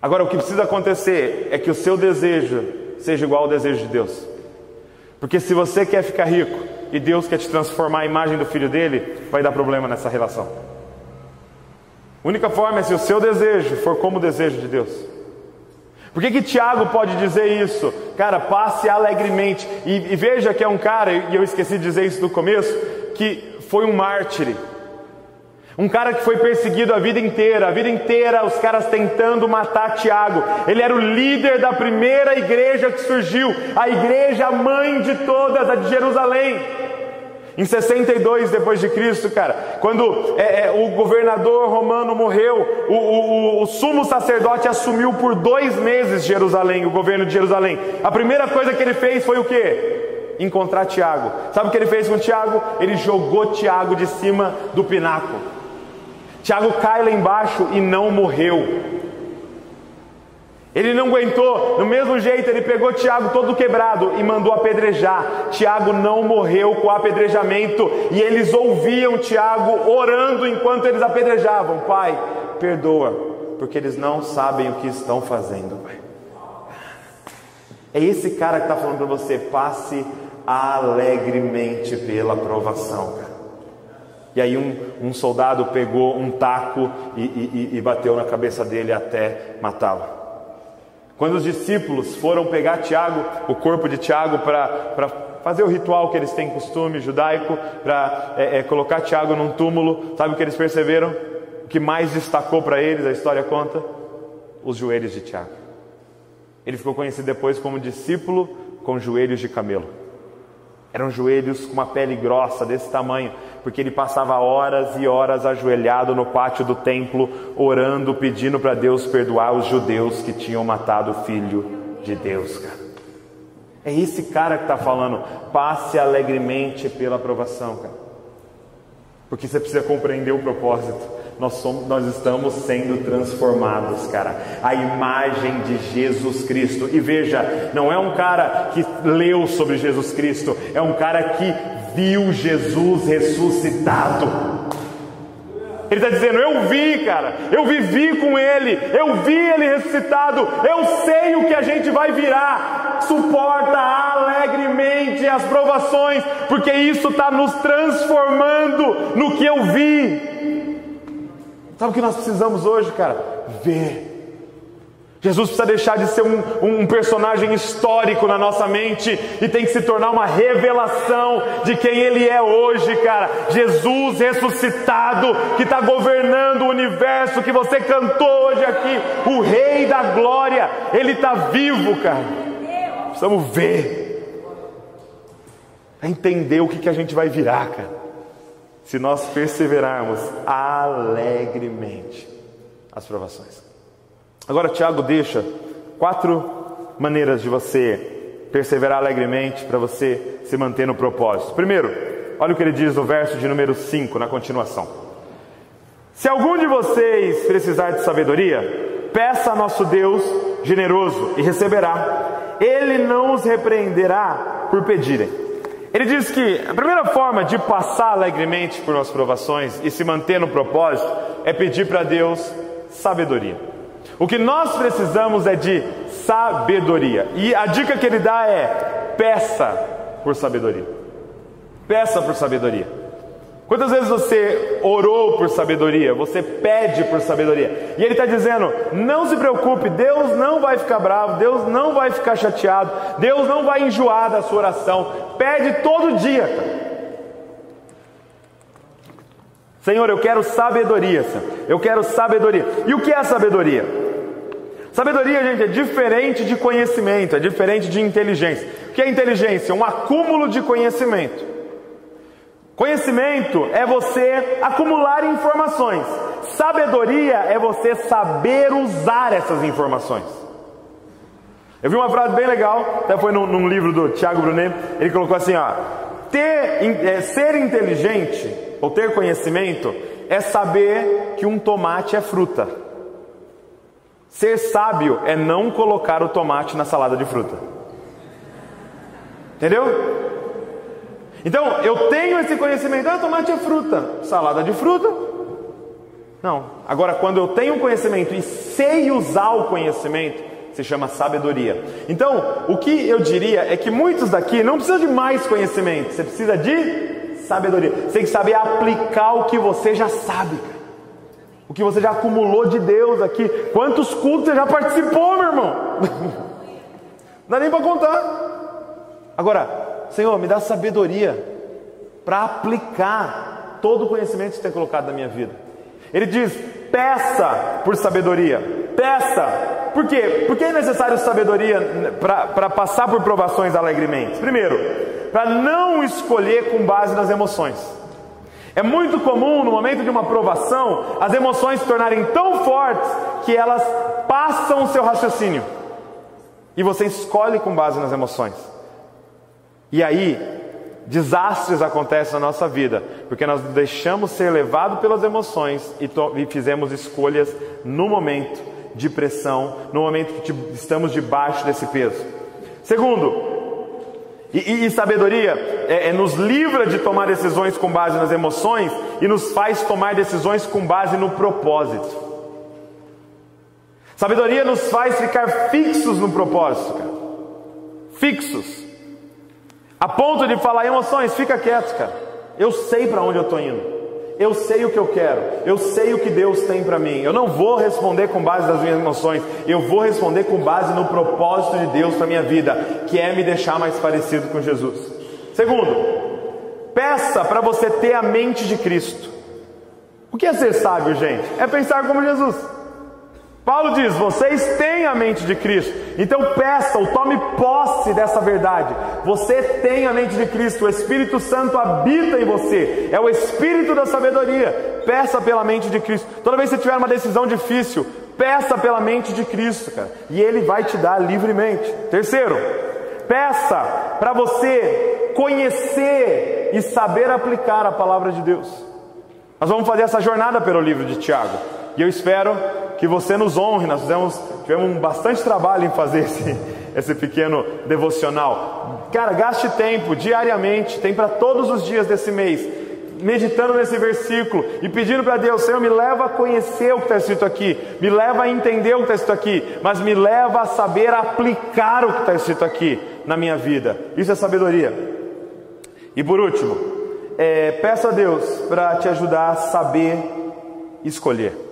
Agora, o que precisa acontecer é que o seu desejo seja igual ao desejo de Deus. Porque se você quer ficar rico e Deus quer te transformar a imagem do filho dele, vai dar problema nessa relação. A única forma é se o seu desejo for como o desejo de Deus. Por que, que Tiago pode dizer isso? Cara, passe alegremente. E, e veja que é um cara, e eu esqueci de dizer isso no começo, que foi um mártir. Um cara que foi perseguido a vida inteira, a vida inteira os caras tentando matar Tiago. Ele era o líder da primeira igreja que surgiu, a igreja mãe de todas, a de Jerusalém. Em 62 depois de Cristo, cara, quando é, é, o governador romano morreu, o, o, o, sumo sacerdote assumiu por dois meses Jerusalém, o governo de Jerusalém. A primeira coisa que ele fez foi o quê? Encontrar Tiago. Sabe o que ele fez com Tiago? Ele jogou Tiago de cima do pináculo. Tiago cai lá embaixo e não morreu. Ele não aguentou, do mesmo jeito, ele pegou Tiago todo quebrado e mandou apedrejar. Tiago não morreu com o apedrejamento, e eles ouviam Tiago orando enquanto eles apedrejavam: Pai, perdoa, porque eles não sabem o que estão fazendo. É esse cara que está falando para você: passe alegremente pela provação, cara. E aí um, um soldado pegou um taco e, e, e bateu na cabeça dele até matá-lo. Quando os discípulos foram pegar Tiago, o corpo de Tiago, para fazer o ritual que eles têm costume judaico, para é, é, colocar Tiago num túmulo, sabe o que eles perceberam? O que mais destacou para eles, a história conta? Os joelhos de Tiago. Ele ficou conhecido depois como discípulo com joelhos de camelo. Eram joelhos com uma pele grossa desse tamanho, porque ele passava horas e horas ajoelhado no pátio do templo, orando, pedindo para Deus perdoar os judeus que tinham matado o filho de Deus, cara. É esse cara que está falando, passe alegremente pela aprovação, cara. Porque você precisa compreender o propósito. Nós, somos, nós estamos sendo transformados, cara. A imagem de Jesus Cristo. E veja, não é um cara que leu sobre Jesus Cristo, é um cara que viu Jesus ressuscitado. Ele está dizendo: Eu vi, cara, eu vivi com ele, eu vi ele ressuscitado, eu sei o que a gente vai virar. Suporta alegremente as provações, porque isso está nos transformando no que eu vi. Sabe o que nós precisamos hoje, cara? Ver Jesus precisa deixar de ser um, um, personagem histórico na nossa mente e tem que se tornar uma revelação de quem Ele é hoje, cara. Jesus ressuscitado, que está governando o universo, que você cantou hoje aqui, o Rei da Glória, Ele está vivo, cara. Precisamos ver, entender o que, que a gente vai virar, cara, se nós perseverarmos alegremente as provações. Agora, Tiago deixa quatro maneiras de você perseverar alegremente para você se manter no propósito. Primeiro, olha o que ele diz no verso de número 5, na continuação. Se algum de vocês precisar de sabedoria, peça a nosso Deus generoso e receberá. Ele não os repreenderá por pedirem. Ele diz que a primeira forma de passar alegremente por nossas provações e se manter no propósito é pedir para Deus sabedoria. O que nós precisamos é de sabedoria. E a dica que ele dá é: peça por sabedoria. Peça por sabedoria. Quantas vezes você orou por sabedoria? Você pede por sabedoria. E ele está dizendo: não se preocupe, Deus não vai ficar bravo, Deus não vai ficar chateado, Deus não vai enjoar da sua oração. Pede todo dia. Senhor, eu quero sabedoria, Senhor. eu quero sabedoria. E o que é sabedoria? Sabedoria, gente, é diferente de conhecimento, é diferente de inteligência. O que é inteligência? Um acúmulo de conhecimento. Conhecimento é você acumular informações. Sabedoria é você saber usar essas informações. Eu vi uma frase bem legal, até foi num, num livro do Tiago Brunet, ele colocou assim, ó, ter, é, ser inteligente ou ter conhecimento, é saber que um tomate é fruta. Ser sábio é não colocar o tomate na salada de fruta. Entendeu? Então, eu tenho esse conhecimento, ah, tomate é fruta, salada de fruta. Não. Agora, quando eu tenho conhecimento e sei usar o conhecimento, se chama sabedoria. Então, o que eu diria é que muitos daqui não precisam de mais conhecimento, você precisa de sabedoria. Você tem que saber aplicar o que você já sabe. O que você já acumulou de Deus aqui. Quantos cultos você já participou, meu irmão? Não dá nem para contar. Agora, Senhor, me dá sabedoria para aplicar todo o conhecimento que você tem colocado na minha vida. Ele diz: peça por sabedoria, peça. Por quê? Por que é necessário sabedoria para passar por provações alegremente? Primeiro, para não escolher com base nas emoções. É muito comum no momento de uma provação as emoções se tornarem tão fortes que elas passam o seu raciocínio. E você escolhe com base nas emoções. E aí, desastres acontecem na nossa vida, porque nós deixamos ser levados pelas emoções e, e fizemos escolhas no momento de pressão, no momento que estamos debaixo desse peso. Segundo, e, e, e sabedoria é, é, nos livra de tomar decisões com base nas emoções e nos faz tomar decisões com base no propósito. Sabedoria nos faz ficar fixos no propósito, cara. Fixos. A ponto de falar emoções, fica quieto, cara. Eu sei para onde eu estou indo. Eu sei o que eu quero, eu sei o que Deus tem para mim. Eu não vou responder com base nas minhas emoções, eu vou responder com base no propósito de Deus para minha vida, que é me deixar mais parecido com Jesus. Segundo, peça para você ter a mente de Cristo. O que é ser sábio, gente? É pensar como Jesus. Paulo diz: vocês têm a mente de Cristo, então peça ou tome posse dessa verdade. Você tem a mente de Cristo, o Espírito Santo habita em você, é o Espírito da sabedoria. Peça pela mente de Cristo. Toda vez que você tiver uma decisão difícil, peça pela mente de Cristo, cara, e Ele vai te dar livremente. Terceiro, peça para você conhecer e saber aplicar a palavra de Deus. Nós vamos fazer essa jornada pelo livro de Tiago, e eu espero que você nos honre. Nós fizemos, tivemos bastante trabalho em fazer esse, esse pequeno devocional. Cara, gaste tempo diariamente, tem para todos os dias desse mês, meditando nesse versículo e pedindo para Deus: Senhor, me leva a conhecer o que está escrito aqui, me leva a entender o que está escrito aqui, mas me leva a saber aplicar o que está escrito aqui na minha vida. Isso é sabedoria. E por último, é, peça a Deus para te ajudar a saber escolher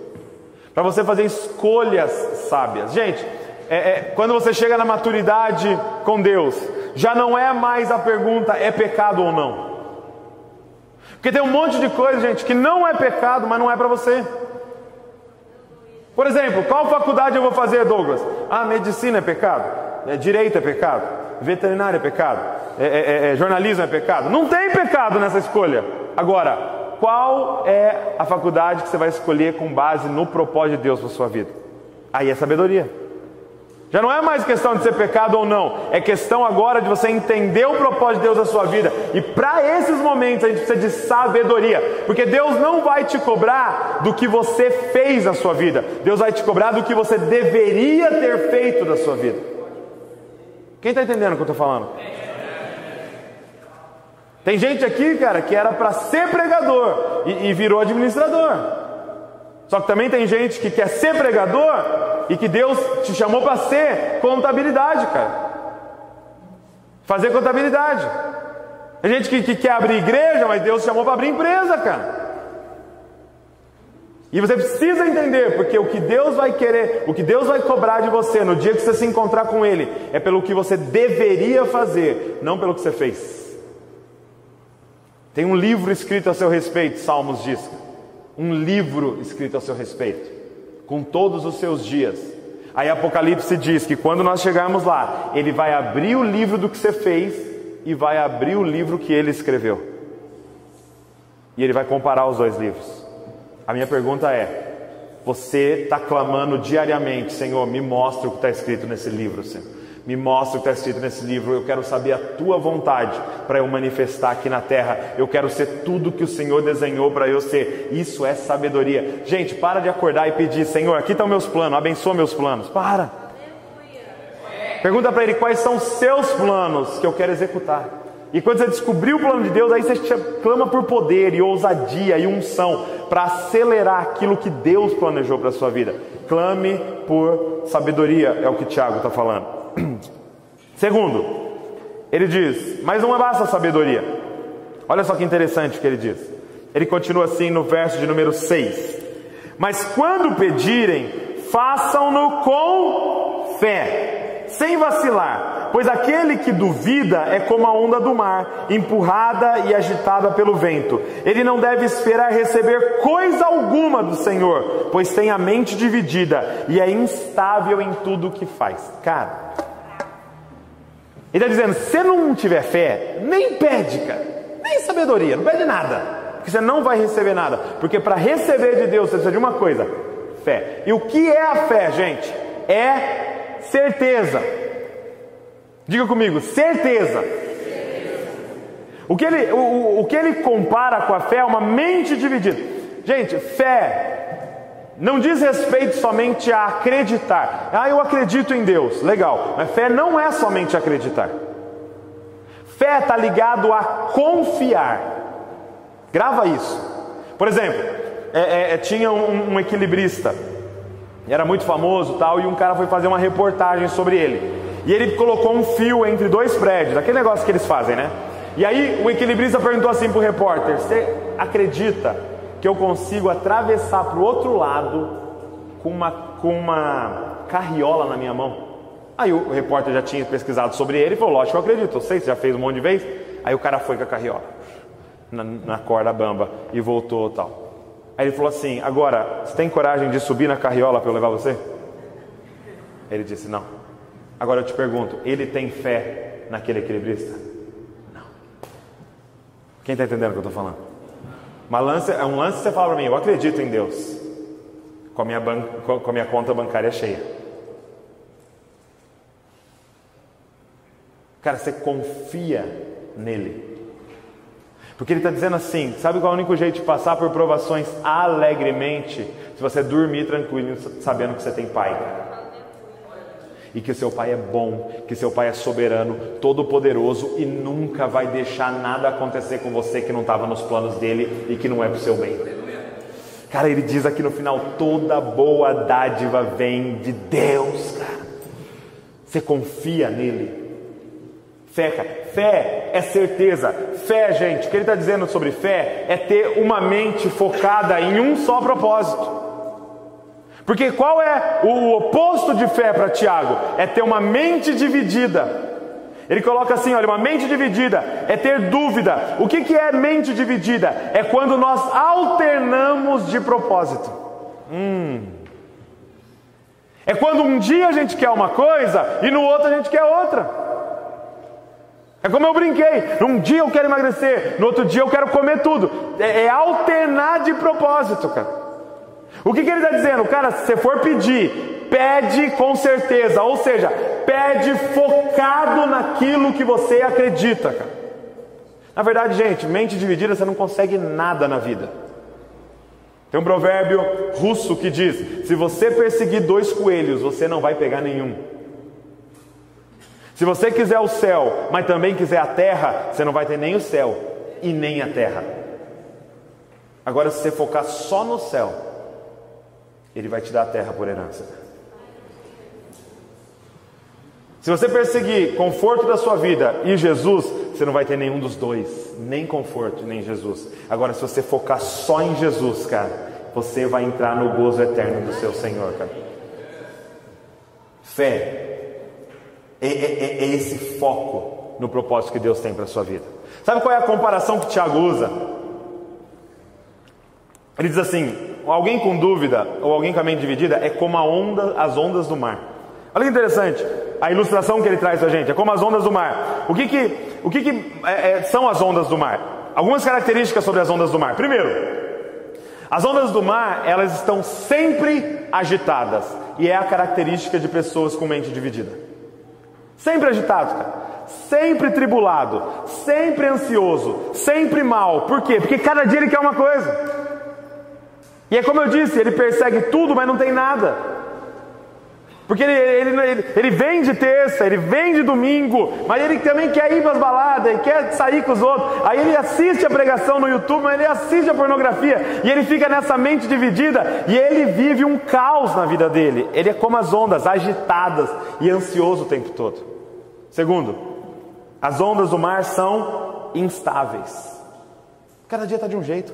para você fazer escolhas sábias. Gente, é, é, quando você chega na maturidade com Deus, já não é mais a pergunta é pecado ou não. Porque tem um monte de coisa, gente, que não é pecado, mas não é para você. Por exemplo, qual faculdade eu vou fazer, Douglas? Ah, medicina é pecado, é, direito é pecado, veterinário é pecado, é, é, é jornalismo é pecado. Não tem pecado nessa escolha. Agora, qual é a faculdade que você vai escolher com base no propósito de Deus para sua vida? Aí é sabedoria. Já não é mais questão de ser pecado ou não, é questão agora de você entender o propósito de Deus na sua vida. E para esses momentos a gente precisa de sabedoria, porque Deus não vai te cobrar do que você fez na sua vida, Deus vai te cobrar do que você deveria ter feito na sua vida. Quem está entendendo o que eu estou falando? Tem gente aqui, cara, que era para ser pregador e, e virou administrador. Só que também tem gente que quer ser pregador e que Deus te chamou para ser contabilidade, cara. Fazer contabilidade. Tem gente que, que quer abrir igreja, mas Deus chamou para abrir empresa, cara. E você precisa entender, porque o que Deus vai querer, o que Deus vai cobrar de você no dia que você se encontrar com Ele, é pelo que você deveria fazer, não pelo que você fez. Tem um livro escrito a seu respeito, Salmos diz. Um livro escrito a seu respeito, com todos os seus dias. Aí Apocalipse diz que quando nós chegarmos lá, ele vai abrir o livro do que você fez e vai abrir o livro que ele escreveu. E ele vai comparar os dois livros. A minha pergunta é: você está clamando diariamente, Senhor, me mostra o que está escrito nesse livro, Senhor. Me mostra o que está escrito nesse livro. Eu quero saber a tua vontade para eu manifestar aqui na terra. Eu quero ser tudo que o Senhor desenhou para eu ser. Isso é sabedoria. Gente, para de acordar e pedir: Senhor, aqui estão meus planos, abençoa meus planos. Para. Pergunta para Ele quais são os seus planos que eu quero executar. E quando você descobrir o plano de Deus, aí você clama por poder e ousadia e unção para acelerar aquilo que Deus planejou para a sua vida. Clame por sabedoria, é o que Tiago está falando. Segundo, ele diz: Mas não basta sabedoria. Olha só que interessante que ele diz. Ele continua assim no verso de número 6. Mas quando pedirem, façam-no com fé, sem vacilar, pois aquele que duvida é como a onda do mar, empurrada e agitada pelo vento. Ele não deve esperar receber coisa alguma do Senhor, pois tem a mente dividida e é instável em tudo o que faz. Cara, ele está dizendo: se não tiver fé, nem pede, cara, nem sabedoria, não pede nada porque você não vai receber nada. Porque para receber de Deus você precisa de uma coisa: fé. E o que é a fé, gente? É certeza. Diga comigo, certeza. O que, ele, o, o que ele compara com a fé é uma mente dividida. Gente, fé não diz respeito somente a acreditar. Ah, eu acredito em Deus, legal. Mas fé não é somente acreditar. Fé está ligado a confiar. Grava isso. Por exemplo, é, é, é, tinha um, um equilibrista, era muito famoso tal, e um cara foi fazer uma reportagem sobre ele. E ele colocou um fio entre dois prédios, aquele negócio que eles fazem, né? E aí o equilibrista perguntou assim para o repórter: Você acredita que eu consigo atravessar para o outro lado com uma, com uma carriola na minha mão? Aí o repórter já tinha pesquisado sobre ele e falou: Lógico, eu acredito, eu sei, você já fez um monte de vezes. Aí o cara foi com a carriola na, na corda bamba e voltou tal. Aí ele falou assim: Agora, você tem coragem de subir na carriola para eu levar você? Ele disse: Não. Agora eu te pergunto: ele tem fé naquele equilibrista? Não. Quem está entendendo o que eu estou falando? Uma lance, é um lance que você fala para mim: Eu acredito em Deus, com a minha, com a minha conta bancária cheia. Cara, você confia nele. Porque ele está dizendo assim: sabe qual é o único jeito de passar por provações alegremente? Se você dormir tranquilo, sabendo que você tem pai. E que seu pai é bom, que seu pai é soberano, todo-poderoso e nunca vai deixar nada acontecer com você que não estava nos planos dele e que não é para o seu bem. Cara, ele diz aqui no final: toda boa dádiva vem de Deus, cara. Você confia nele. Fé, cara. Fé é certeza. Fé, gente, o que ele está dizendo sobre fé é ter uma mente focada em um só propósito. Porque qual é o oposto de fé para Tiago? É ter uma mente dividida. Ele coloca assim: olha, uma mente dividida é ter dúvida. O que, que é mente dividida? É quando nós alternamos de propósito. Hum. É quando um dia a gente quer uma coisa e no outro a gente quer outra. É como eu brinquei. Um dia eu quero emagrecer, no outro dia eu quero comer tudo. É, é alternar de propósito, cara. O que, que ele está dizendo? Cara, se você for pedir, pede com certeza. Ou seja, pede focado naquilo que você acredita, cara. Na verdade, gente, mente dividida você não consegue nada na vida. Tem um provérbio russo que diz: se você perseguir dois coelhos, você não vai pegar nenhum. Se você quiser o céu, mas também quiser a terra, você não vai ter nem o céu e nem a terra. Agora, se você focar só no céu, Ele vai te dar a terra por herança. Se você perseguir conforto da sua vida e Jesus, você não vai ter nenhum dos dois, nem conforto, nem Jesus. Agora, se você focar só em Jesus, cara, você vai entrar no gozo eterno do seu Senhor, cara. Fé é, é, é, é esse foco no propósito que Deus tem para a sua vida. Sabe qual é a comparação que Tiago usa? Ele diz assim: alguém com dúvida ou alguém com a mente dividida é como onda, as ondas do mar. Olha que interessante a ilustração que ele traz para a gente. É como as ondas do mar. O que, que, o que, que é, é, são as ondas do mar? Algumas características sobre as ondas do mar. Primeiro, as ondas do mar elas estão sempre agitadas e é a característica de pessoas com mente dividida. Sempre agitado, cara. Sempre tribulado, sempre ansioso, sempre mal. Por quê? Porque cada dia ele quer uma coisa. E é como eu disse, ele persegue tudo, mas não tem nada. Porque ele, ele, ele, ele vem de terça, ele vem de domingo, mas ele também quer ir para as baladas, ele quer sair com os outros. Aí ele assiste a pregação no YouTube, mas ele assiste a pornografia, e ele fica nessa mente dividida, e ele vive um caos na vida dele. Ele é como as ondas, agitadas e ansioso o tempo todo. Segundo, as ondas do mar são instáveis. Cada dia está de um jeito.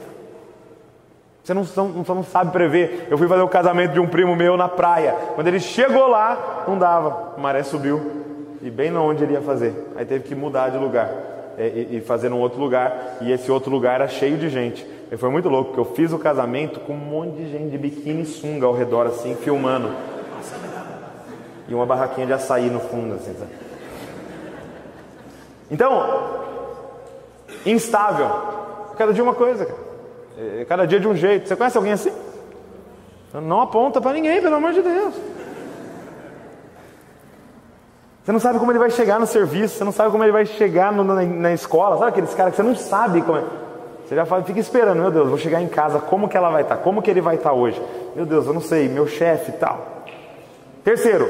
Você não, não, sabe prever. Eu fui fazer o casamento de um primo meu na praia. Quando ele chegou lá, não dava. A maré subiu. E bem onde ele ia fazer. Aí teve que mudar de lugar. É, e, e fazer num outro lugar. E esse outro lugar era cheio de gente. E foi muito louco, porque eu fiz o casamento com um monte de gente de biquíni e sunga ao redor, assim, filmando. E uma barraquinha de açaí no fundo, assim. Sabe? Então, instável. Cada dia uma coisa, cara. É, cada dia de um jeito. Você conhece alguém assim? Não aponta para ninguém, pelo amor de Deus. Você não sabe como ele vai chegar no serviço, você não sabe como ele vai chegar no, na, na, escola, sabe aqueles caras que você não sabe como é. Você já fala, fica esperando, meu Deus, vou chegar em casa, como que ela vai estar? Como que ele vai estar hoje? Meu Deus, eu não sei, meu chefe e tal. Terceiro,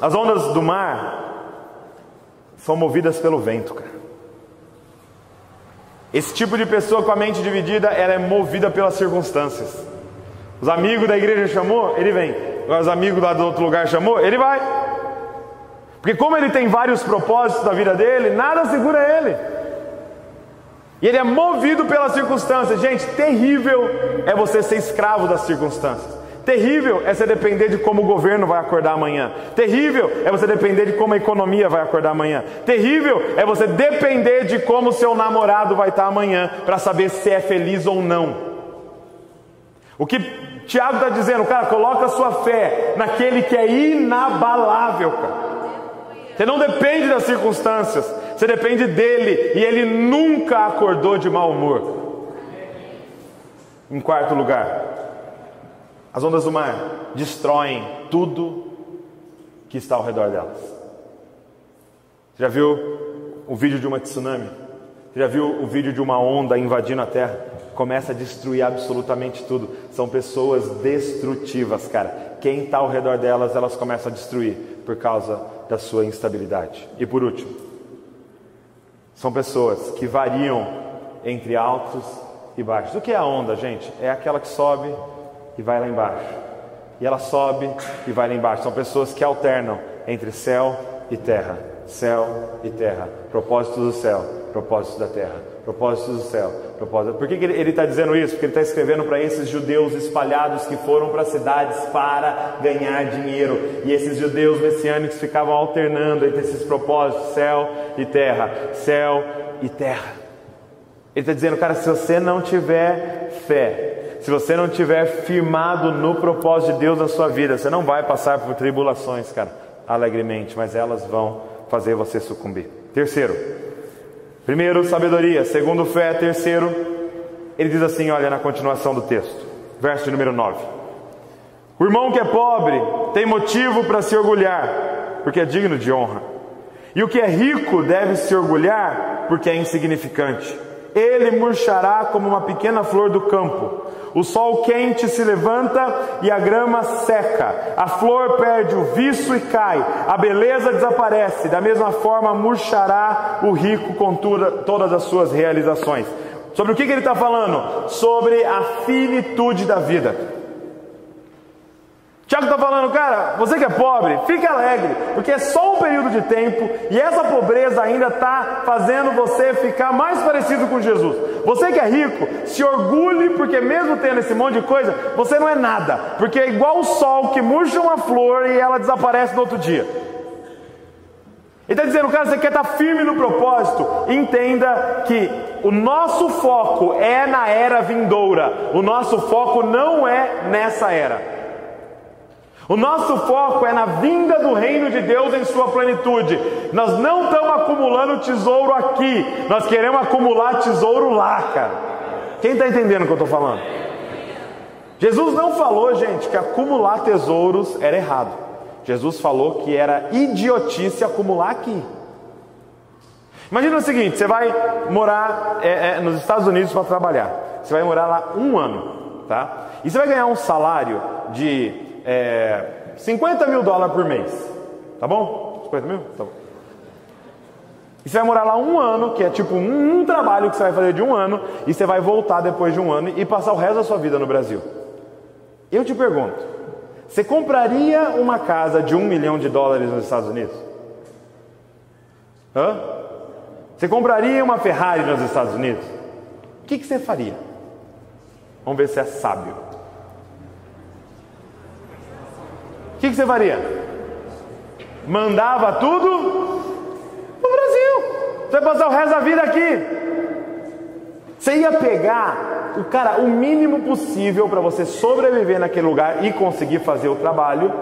as ondas do mar são movidas pelo vento, cara. Esse tipo de pessoa com a mente dividida, ela é movida pelas circunstâncias. Os amigos da igreja chamou, ele vem. Os amigos lá do outro lugar chamou, ele vai. Porque como ele tem vários propósitos da vida dele, nada segura ele. E ele é movido pelas circunstâncias. Gente, terrível é você ser escravo das circunstâncias. Terrível é você depender de como o governo vai acordar amanhã. Terrível é você depender de como a economia vai acordar amanhã. Terrível é você depender de como o seu namorado vai estar amanhã para saber se é feliz ou não. O que Tiago está dizendo, cara, coloca sua fé naquele que é inabalável, cara. Você não depende das circunstâncias, você depende dele e ele nunca acordou de mau humor. Em quarto lugar, as ondas do mar destroem tudo que está ao redor delas. Já viu o vídeo de uma tsunami? Já viu o vídeo de uma onda invadindo a terra? Começa a destruir absolutamente tudo. São pessoas destrutivas, cara. Quem está ao redor delas, elas começam a destruir por causa da sua instabilidade. E por último, são pessoas que variam entre altos e baixos. O que é a onda, gente? É aquela que sobe e vai lá embaixo. E ela sobe e vai lá embaixo. São pessoas que alternam entre céu e terra, céu e terra, propósitos do céu, propósitos da terra, propósitos do céu, propósitos. Por que, que ele está dizendo isso? Porque ele está escrevendo para esses judeus espalhados que foram para cidades para ganhar dinheiro. E esses judeus messiânicos ficavam alternando entre esses propósitos, céu e terra, céu e terra. Ele está dizendo, cara, se você não tiver fé, se você não tiver firmado no propósito de Deus na sua vida, você não vai passar por tribulações, cara, alegremente, mas elas vão fazer você sucumbir. Terceiro, primeiro, sabedoria, segundo, fé, terceiro, ele diz assim: olha na continuação do texto, verso número 9: O irmão que é pobre tem motivo para se orgulhar, porque é digno de honra, e o que é rico deve se orgulhar, porque é insignificante. Ele murchará como uma pequena flor do campo o sol quente se levanta e a grama seca. A flor perde o viço e cai. A beleza desaparece. Da mesma forma, murchará o rico com todas as suas realizações. Sobre o que, que ele está falando? Sobre a finitude da vida. Tiago está falando, cara, você que é pobre, fique alegre, porque é só um período de tempo e essa pobreza ainda está fazendo você ficar mais parecido com Jesus. Você que é rico, se orgulhe, porque mesmo tendo esse monte de coisa, você não é nada, porque é igual o sol que murcha uma flor e ela desaparece no outro dia. Ele está dizendo, cara, você quer estar tá firme no propósito, entenda que o nosso foco é na era vindoura, o nosso foco não é nessa era. O nosso foco é na vinda do reino de Deus em sua plenitude. Nós não estamos acumulando tesouro aqui, nós queremos acumular tesouro lá, cara. Quem está entendendo o que eu estou falando? Jesus não falou, gente, que acumular tesouros era errado. Jesus falou que era idiotice acumular aqui. Imagina o seguinte: você vai morar é, é, nos Estados Unidos para trabalhar. Você vai morar lá um ano, tá? E você vai ganhar um salário de é, 50 mil dólares por mês. Tá bom? 50 mil? Tá bom. E você vai morar lá um ano, que é tipo um, trabalho que você vai fazer de um ano, e você vai voltar depois de um ano e passar o resto da sua vida no Brasil. Eu te pergunto: você compraria uma casa de um milhão de dólares nos Estados Unidos? Hã? Você compraria uma Ferrari nos Estados Unidos? O que, que você faria? Vamos ver se é sábio. O que, que você faria? Mandava tudo no Brasil. Você vai passar o resto da vida aqui. Você ia pegar o cara o mínimo possível para você sobreviver naquele lugar e conseguir fazer o trabalho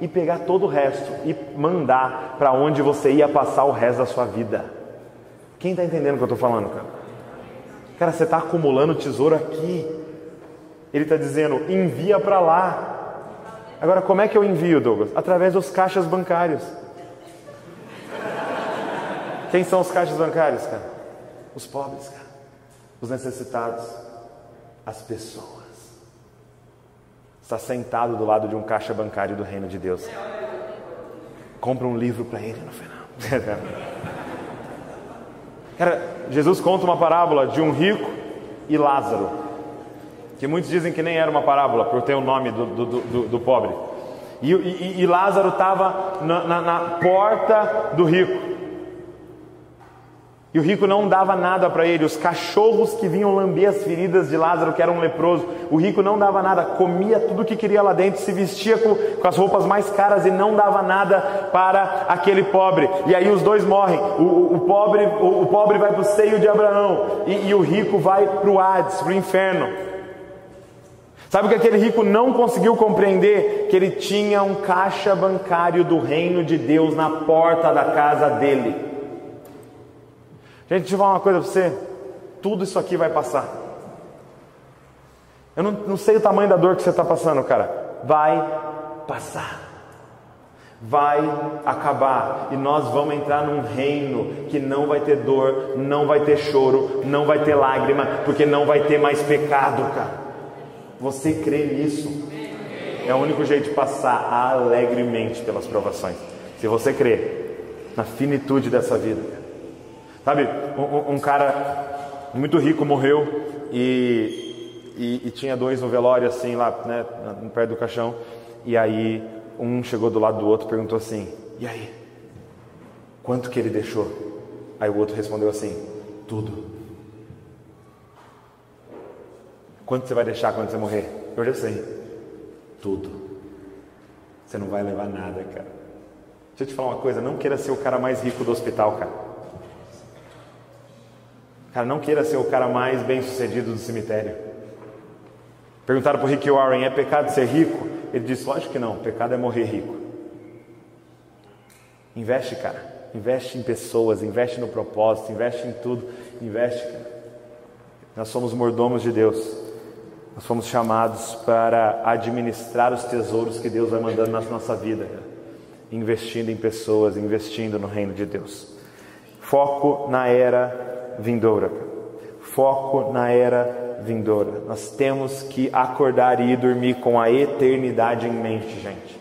e pegar todo o resto e mandar para onde você ia passar o resto da sua vida. Quem está entendendo o que eu estou falando, cara? Cara, você está acumulando tesouro aqui. Ele está dizendo, envia para lá. Agora, como é que eu envio, Douglas? Através dos caixas bancários. Quem são os caixas bancários, cara? Os pobres, cara. Os necessitados. As pessoas. Está sentado do lado de um caixa bancário do reino de Deus. Compra um livro para ele no final. Cara, Jesus conta uma parábola de um rico e Lázaro, que muitos dizem que nem era uma parábola, por ter o nome do, do, do, do pobre. E, e, e Lázaro estava na, na, na porta do rico. E o rico não dava nada para ele, os cachorros que vinham lamber as feridas de Lázaro, que era um leproso, o rico não dava nada, comia tudo que queria lá dentro, se vestia com, com as roupas mais caras e não dava nada para aquele pobre. E aí os dois morrem, o, o pobre, o, o, pobre vai para o seio de Abraão e, e o rico vai para o Hades, para o inferno. Sabe o que aquele rico não conseguiu compreender? Que ele tinha um caixa bancário do reino de Deus na porta da casa dele. Gente, deixa eu falar uma coisa para você: tudo isso aqui vai passar. Eu não, não sei o tamanho da dor que você está passando, cara. Vai passar. Vai acabar e nós vamos entrar num reino que não vai ter dor, não vai ter choro, não vai ter lágrima, porque não vai ter mais pecado, cara. Você crê nisso? É o único jeito de passar alegremente pelas provações. Se você crê na finitude dessa vida. Sabe, um, um cara muito rico morreu e, e, e, tinha dois no velório assim lá, né, perto do caixão. E aí um chegou do lado do outro e perguntou assim: E aí? Quanto que ele deixou? Aí o outro respondeu assim: Tudo. Quanto você vai deixar quando você morrer? Eu já sei. Tudo. Você não vai levar nada, cara. Deixa eu te falar uma coisa: não queira ser o cara mais rico do hospital, cara. Cara, não queira ser o cara mais bem sucedido do cemitério. Perguntaram para o Rick Warren: é pecado ser rico? Ele disse: lógico que não, pecado é morrer rico. Investe, cara. Investe em pessoas, investe no propósito, investe em tudo. Investe, cara. Nós somos mordomos de Deus. Nós fomos chamados para administrar os tesouros que Deus vai mandando na nossa vida, cara. investindo em pessoas, investindo no reino de Deus. Foco na era vindoura. Foco na era vindoura. Nós temos que acordar e ir dormir com a eternidade em mente, gente.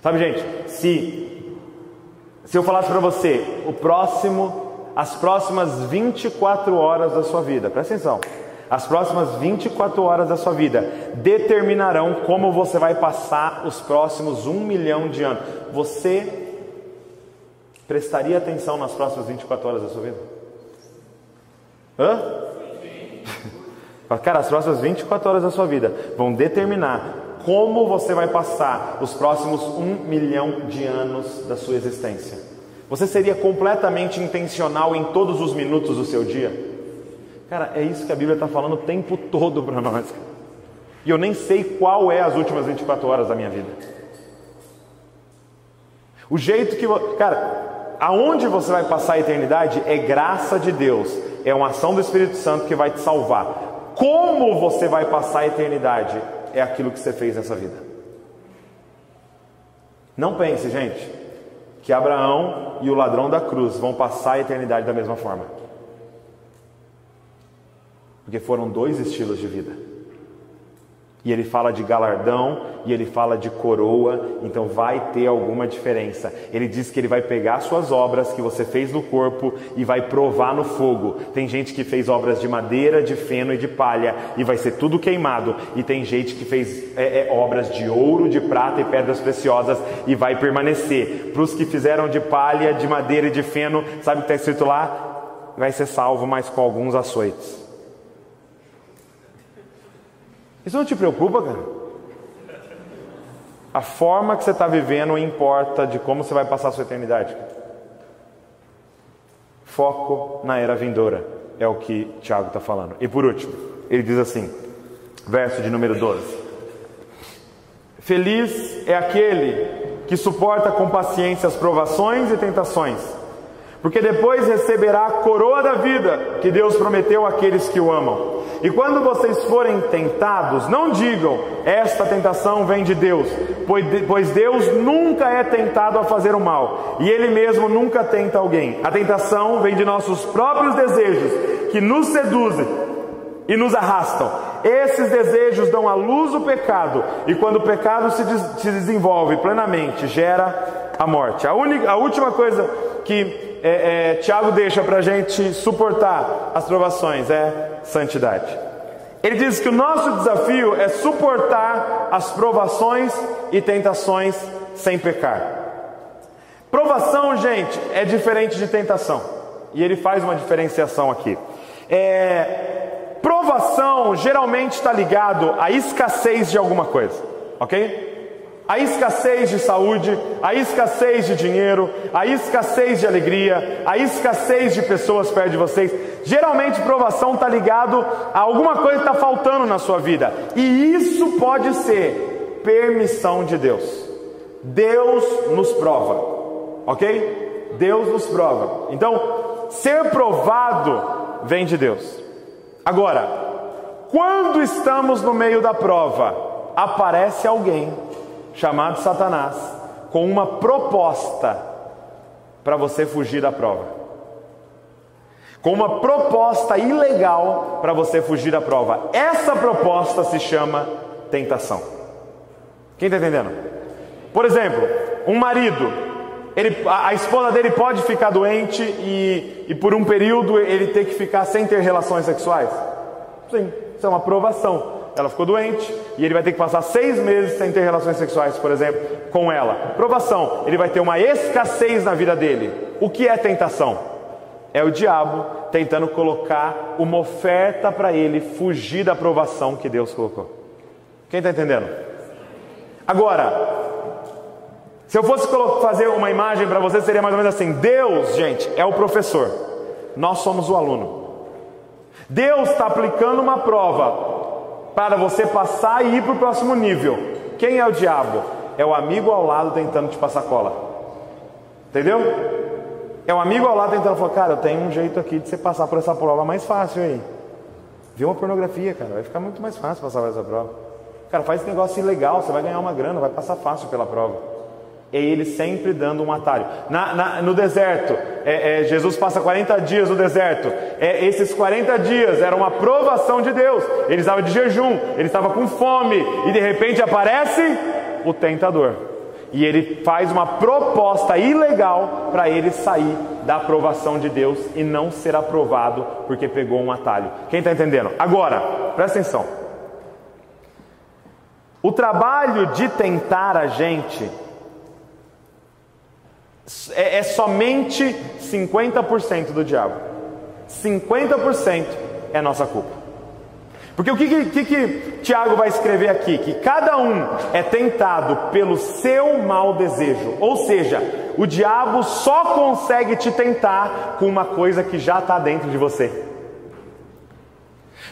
Sabe, gente, se se eu falasse para você, o próximo as próximas 24 horas da sua vida, presta atenção. As próximas 24 horas da sua vida determinarão como você vai passar os próximos um milhão de anos. Você prestaria atenção nas próximas 24 horas da sua vida? Hã? Cara, as próximas 24 horas da sua vida vão determinar como você vai passar os próximos um milhão de anos da sua existência. Você seria completamente intencional em todos os minutos do seu dia? Cara, é isso que a Bíblia está falando o tempo todo para nós. E eu nem sei qual é as últimas 24 horas da minha vida. O jeito que. Cara, aonde você vai passar a eternidade é graça de Deus é uma ação do Espírito Santo que vai te salvar. Como você vai passar a eternidade é aquilo que você fez nessa vida. Não pense, gente, que Abraão e o ladrão da cruz vão passar a eternidade da mesma forma. Porque foram dois estilos de vida. E ele fala de galardão e ele fala de coroa, então vai ter alguma diferença. Ele diz que ele vai pegar suas obras que você fez no corpo e vai provar no fogo. Tem gente que fez obras de madeira, de feno e de palha e vai ser tudo queimado. E tem gente que fez é, é, obras de ouro, de prata e pedras preciosas e vai permanecer. Para os que fizeram de palha, de madeira e de feno, sabe o que está escrito lá? Vai ser salvo, mas com alguns açoites. Isso não te preocupa, cara? A forma que você está vivendo importa de como você vai passar a sua eternidade. Foco na era vindoura é o que Tiago está falando. E por último, ele diz assim, verso de número 12: Feliz é aquele que suporta com paciência as provações e tentações, porque depois receberá a coroa da vida que Deus prometeu àqueles que o amam. E quando vocês forem tentados, não digam, esta tentação vem de Deus, pois Deus nunca é tentado a fazer o mal, e Ele mesmo nunca tenta alguém. A tentação vem de nossos próprios desejos, que nos seduzem e nos arrastam. Esses desejos dão à luz o pecado, e quando o pecado se, se desenvolve plenamente, gera a morte. A, única, a última coisa que é, é, Tiago deixa para a gente suportar as provações é santidade. Ele diz que o nosso desafio é suportar as provações e tentações sem pecar. Provação, gente, é diferente de tentação. E ele faz uma diferenciação aqui. É, provação geralmente está ligado à escassez de alguma coisa, ok? A escassez de saúde, a escassez de dinheiro, a escassez de alegria, a escassez de pessoas perto de vocês. Geralmente provação está ligado a alguma coisa que está faltando na sua vida. E isso pode ser permissão de Deus. Deus nos prova, ok? Deus nos prova. Então, ser provado vem de Deus. Agora, quando estamos no meio da prova, aparece alguém chamado Satanás, com uma proposta para você fugir da prova. Com uma proposta ilegal para você fugir da prova. Essa proposta se chama tentação. Quem está entendendo? Por exemplo, um marido, ele, a, a, esposa dele pode ficar doente e, e por um período ele ter que ficar sem ter relações sexuais? Sim, isso é uma provação ela ficou doente e ele vai ter que passar seis meses sem ter relações sexuais, por exemplo, com ela. Provação, ele vai ter uma escassez na vida dele. O que é tentação? É o diabo tentando colocar uma oferta para ele fugir da provação que Deus colocou. Quem está entendendo? Agora, se eu fosse fazer uma imagem para você, seria mais ou menos assim: Deus, gente, é o professor, nós somos o aluno. Deus está aplicando uma prova para você passar e ir para o próximo nível. Quem é o diabo? É o amigo ao lado tentando te passar cola. Entendeu? É o amigo ao lado tentando falar, cara, eu tenho um jeito aqui de você passar por essa prova mais fácil aí. Vê uma pornografia, cara, vai ficar muito mais fácil passar por essa prova. Cara, faz esse negócio ilegal, você vai ganhar uma grana, vai passar fácil pela prova é ele sempre dando um atalho. Na, na, no deserto, é, é, Jesus passa 40 dias no deserto. É, esses 40 dias eram uma provação de Deus. Ele estava de jejum, ele estava com fome, e de repente aparece o tentador. E ele faz uma proposta ilegal para ele sair da aprovação de Deus e não ser aprovado porque pegou um atalho. Quem está entendendo? Agora, presta atenção. O trabalho de tentar a gente é, é somente 50% do diabo. 50% é nossa culpa. Porque o que, que, que Tiago vai escrever aqui? Que cada um é tentado pelo seu mau desejo. Ou seja, o diabo só consegue te tentar com uma coisa que já está dentro de você.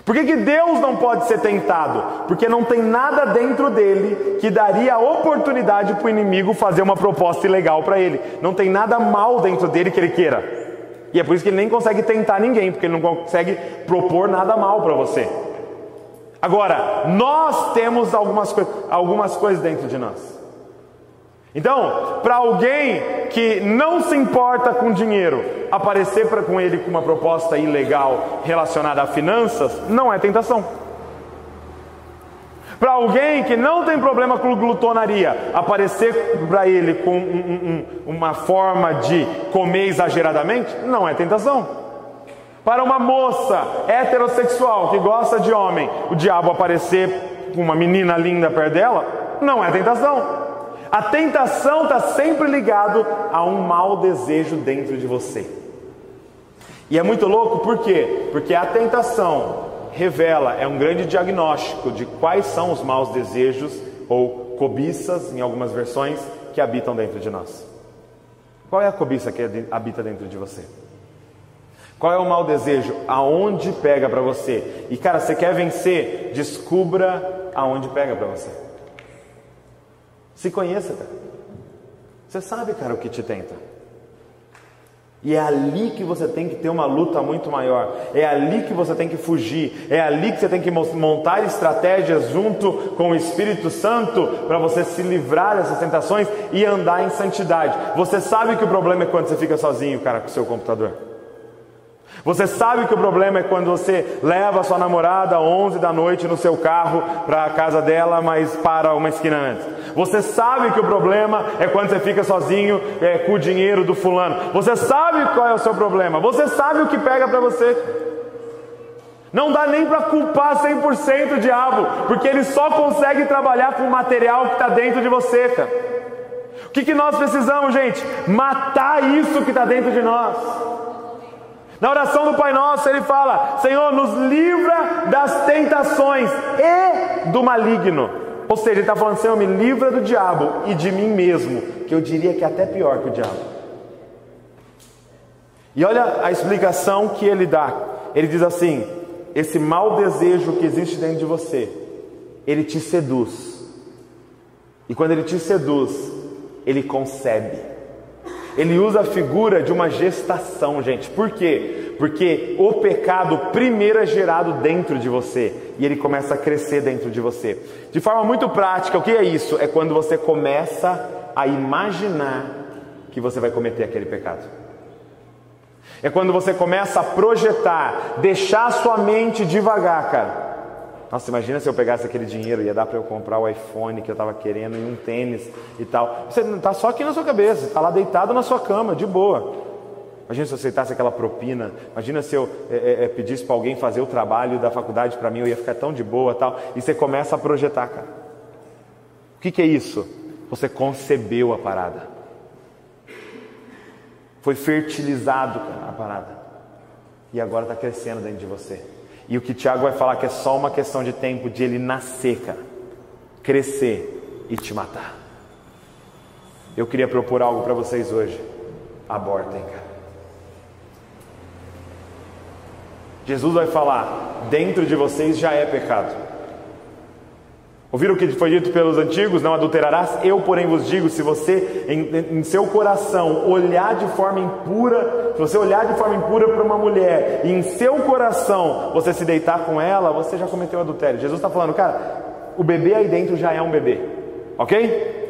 Por que, que Deus não pode ser tentado? Porque não tem nada dentro dele que daria oportunidade para o inimigo fazer uma proposta ilegal para ele. Não tem nada mal dentro dele que ele queira. E é por isso que ele nem consegue tentar ninguém, porque ele não consegue propor nada mal para você. Agora, nós temos algumas, algumas coisas dentro de nós. Então, para alguém que não se importa com dinheiro, aparecer pra, com ele com uma proposta ilegal relacionada a finanças, não é tentação. Para alguém que não tem problema com glutonaria, aparecer para ele com um, um, uma forma de comer exageradamente, não é tentação. Para uma moça heterossexual que gosta de homem, o diabo aparecer com uma menina linda perto dela, não é tentação. A tentação está sempre ligado a um mau desejo dentro de você. E é muito louco, por quê? Porque a tentação revela, é um grande diagnóstico de quais são os maus desejos ou cobiças, em algumas versões, que habitam dentro de nós. Qual é a cobiça que habita dentro de você? Qual é o mau desejo? Aonde pega para você? E cara, você quer vencer? Descubra aonde pega para você. Se conheça, cara. Você sabe, cara, o que te tenta. E é ali que você tem que ter uma luta muito maior. É ali que você tem que fugir. É ali que você tem que montar estratégias junto com o Espírito Santo para você se livrar dessas tentações e andar em santidade. Você sabe que o problema é quando você fica sozinho, cara, com o seu computador. Você sabe que o problema é quando você leva a sua namorada às 11 da noite no seu carro para a casa dela, mas para uma esquina antes. Você sabe que o problema é quando você fica sozinho é, com o dinheiro do fulano. Você sabe qual é o seu problema. Você sabe o que pega para você. Não dá nem para culpar 100% o diabo, porque ele só consegue trabalhar com o material que está dentro de você, cara. O que, que nós precisamos, gente? Matar isso que está dentro de nós. Na oração do Pai Nosso, ele fala: Senhor, nos livra das tentações e do maligno. Ou seja, ele está falando: Senhor, me livra do diabo e de mim mesmo, que eu diria que é até pior que o diabo. E olha a explicação que ele dá. Ele diz assim: esse mau desejo que existe dentro de você, ele te seduz. E quando ele te seduz, ele concebe. Ele usa a figura de uma gestação, gente. Por quê? Porque o pecado primeiro é gerado dentro de você e ele começa a crescer dentro de você. De forma muito prática, o que é isso? É quando você começa a imaginar que você vai cometer aquele pecado. É quando você começa a projetar, deixar a sua mente devagar, cara. Nossa, imagina se eu pegasse aquele dinheiro, ia dar para eu comprar o iPhone que eu estava querendo e um tênis e tal. Você não está só aqui na sua cabeça, está lá deitado na sua cama, de boa. Imagina se eu aceitasse aquela propina. Imagina se eu é, é, é pedisse para alguém fazer o trabalho da faculdade para mim, eu ia ficar tão de boa tal. E você começa a projetar, cara. O que, que é isso? Você concebeu a parada. Foi fertilizado cara, a parada. E agora está crescendo dentro de você. E o que Tiago vai falar que é só uma questão de tempo de ele nascer, cara, crescer e te matar. Eu queria propor algo para vocês hoje. Abortem, cara. Jesus vai falar: dentro de vocês já é pecado. Ouviram o que foi dito pelos antigos? Não adulterarás? Eu, porém, vos digo: se você em, em, seu coração olhar de forma impura, se você olhar de forma impura para uma mulher e em seu coração você se deitar com ela, você já cometeu adultério. Jesus está falando, cara, o bebê aí dentro já é um bebê, ok?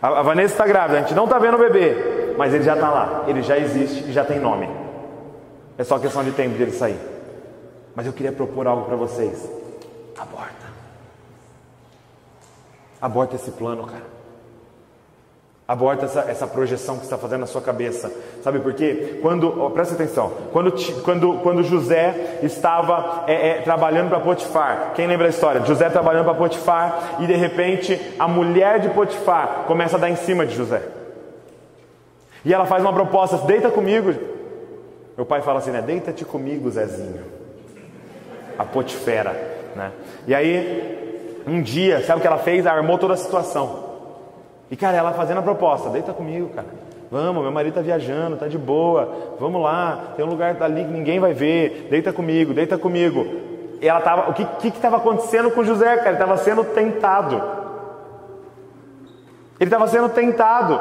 A, a Vanessa está grávida, a gente não está vendo o bebê, mas ele já está lá, ele já existe e já tem nome. É só questão de tempo dele sair. Mas eu queria propor algo para vocês: aborta. Aborta esse plano, cara. Aborta essa, essa projeção que está fazendo na sua cabeça. Sabe por quê? Quando, oh, presta atenção, quando, quando, quando José estava é, é, trabalhando para Potifar, quem lembra a história? José trabalhando para Potifar e de repente a mulher de Potifar começa a dar em cima de José. E ela faz uma proposta: deita comigo. Meu pai fala assim, né? Deita-te comigo, Zezinho. A Potifera, né? E aí um dia, sabe o que ela fez? Armou toda a situação. E cara, ela fazendo a proposta, deita comigo, cara. Vamos, meu marido está viajando, está de boa. Vamos lá, tem um lugar ali que ninguém vai ver. Deita comigo, deita comigo. E ela tava, o que estava acontecendo com José, cara? Ele estava sendo tentado. Ele estava sendo tentado.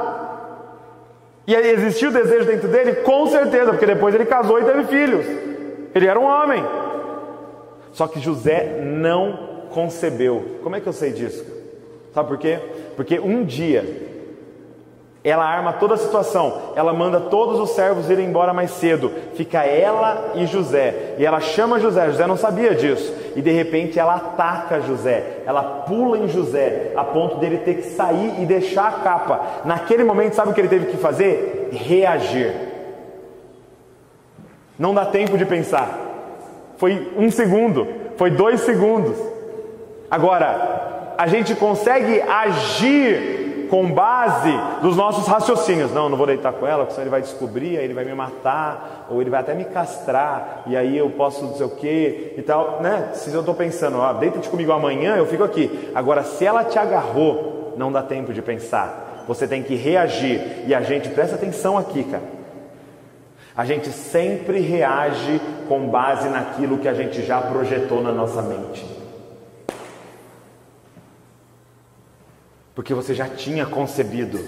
E aí existiu o desejo dentro dele? Com certeza, porque depois ele casou e teve filhos. Ele era um homem. Só que José não concebeu. Como é que eu sei disso? Sabe por quê? Porque um dia ela arma toda a situação, ela manda todos os servos irem embora mais cedo, fica ela e José, e ela chama José, José não sabia disso, e de repente ela ataca José, ela pula em José, a ponto dele ter que sair e deixar a capa. Naquele momento, sabe o que ele teve que fazer? Reagir. Não dá tempo de pensar, foi um segundo, foi dois segundos. Agora, a gente consegue agir com base nos nossos raciocínios. Não, não vou deitar com ela, porque senão ele vai descobrir, aí ele vai me matar, ou ele vai até me castrar, e aí eu posso não sei o que e tal, né? Se eu estou pensando, ah, deita-te comigo amanhã, eu fico aqui. Agora, se ela te agarrou, não dá tempo de pensar. Você tem que reagir. E a gente, presta atenção aqui, cara. A gente sempre reage com base naquilo que a gente já projetou na nossa mente. Porque você já tinha concebido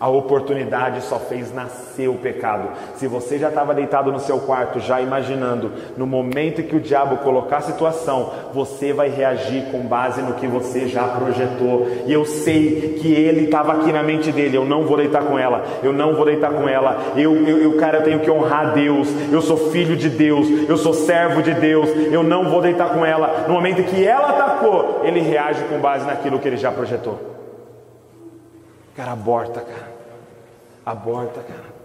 a oportunidade só fez nascer o pecado. Se você já estava deitado no seu quarto, já imaginando, no momento que o diabo colocar a situação, você vai reagir com base no que você já projetou. E eu sei que ele estava aqui na mente dele: eu não vou deitar com ela, eu não vou deitar com ela. Eu, eu, eu, cara, eu tenho que honrar Deus. Eu sou filho de Deus, eu sou servo de Deus. Eu não vou deitar com ela. No momento que ela atacou, ele reage com base naquilo que ele já projetou. Cara, aborta, cara. Aborta, cara.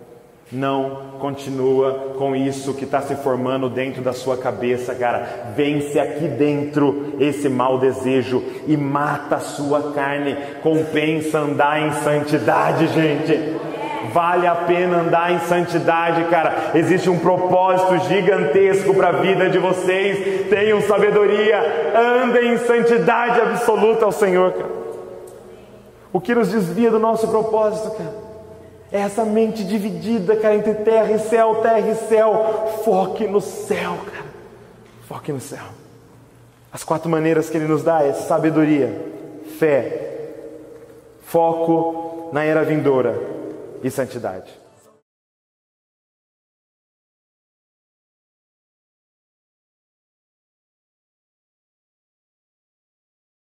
Não continua com isso que está se formando dentro da sua cabeça, cara. Vence aqui dentro esse mau desejo e mata a sua carne. Compensa andar em santidade, gente. Vale a pena andar em santidade, cara. Existe um propósito gigantesco para a vida de vocês. Tenham sabedoria, andem em santidade absoluta ao Senhor, cara. O que nos desvia do nosso propósito, cara? É essa mente dividida, cara, entre terra e céu, terra e céu. Foque no céu, cara. Foque no céu. As quatro maneiras que ele nos dá é sabedoria, fé, foco na era vindoura e santidade.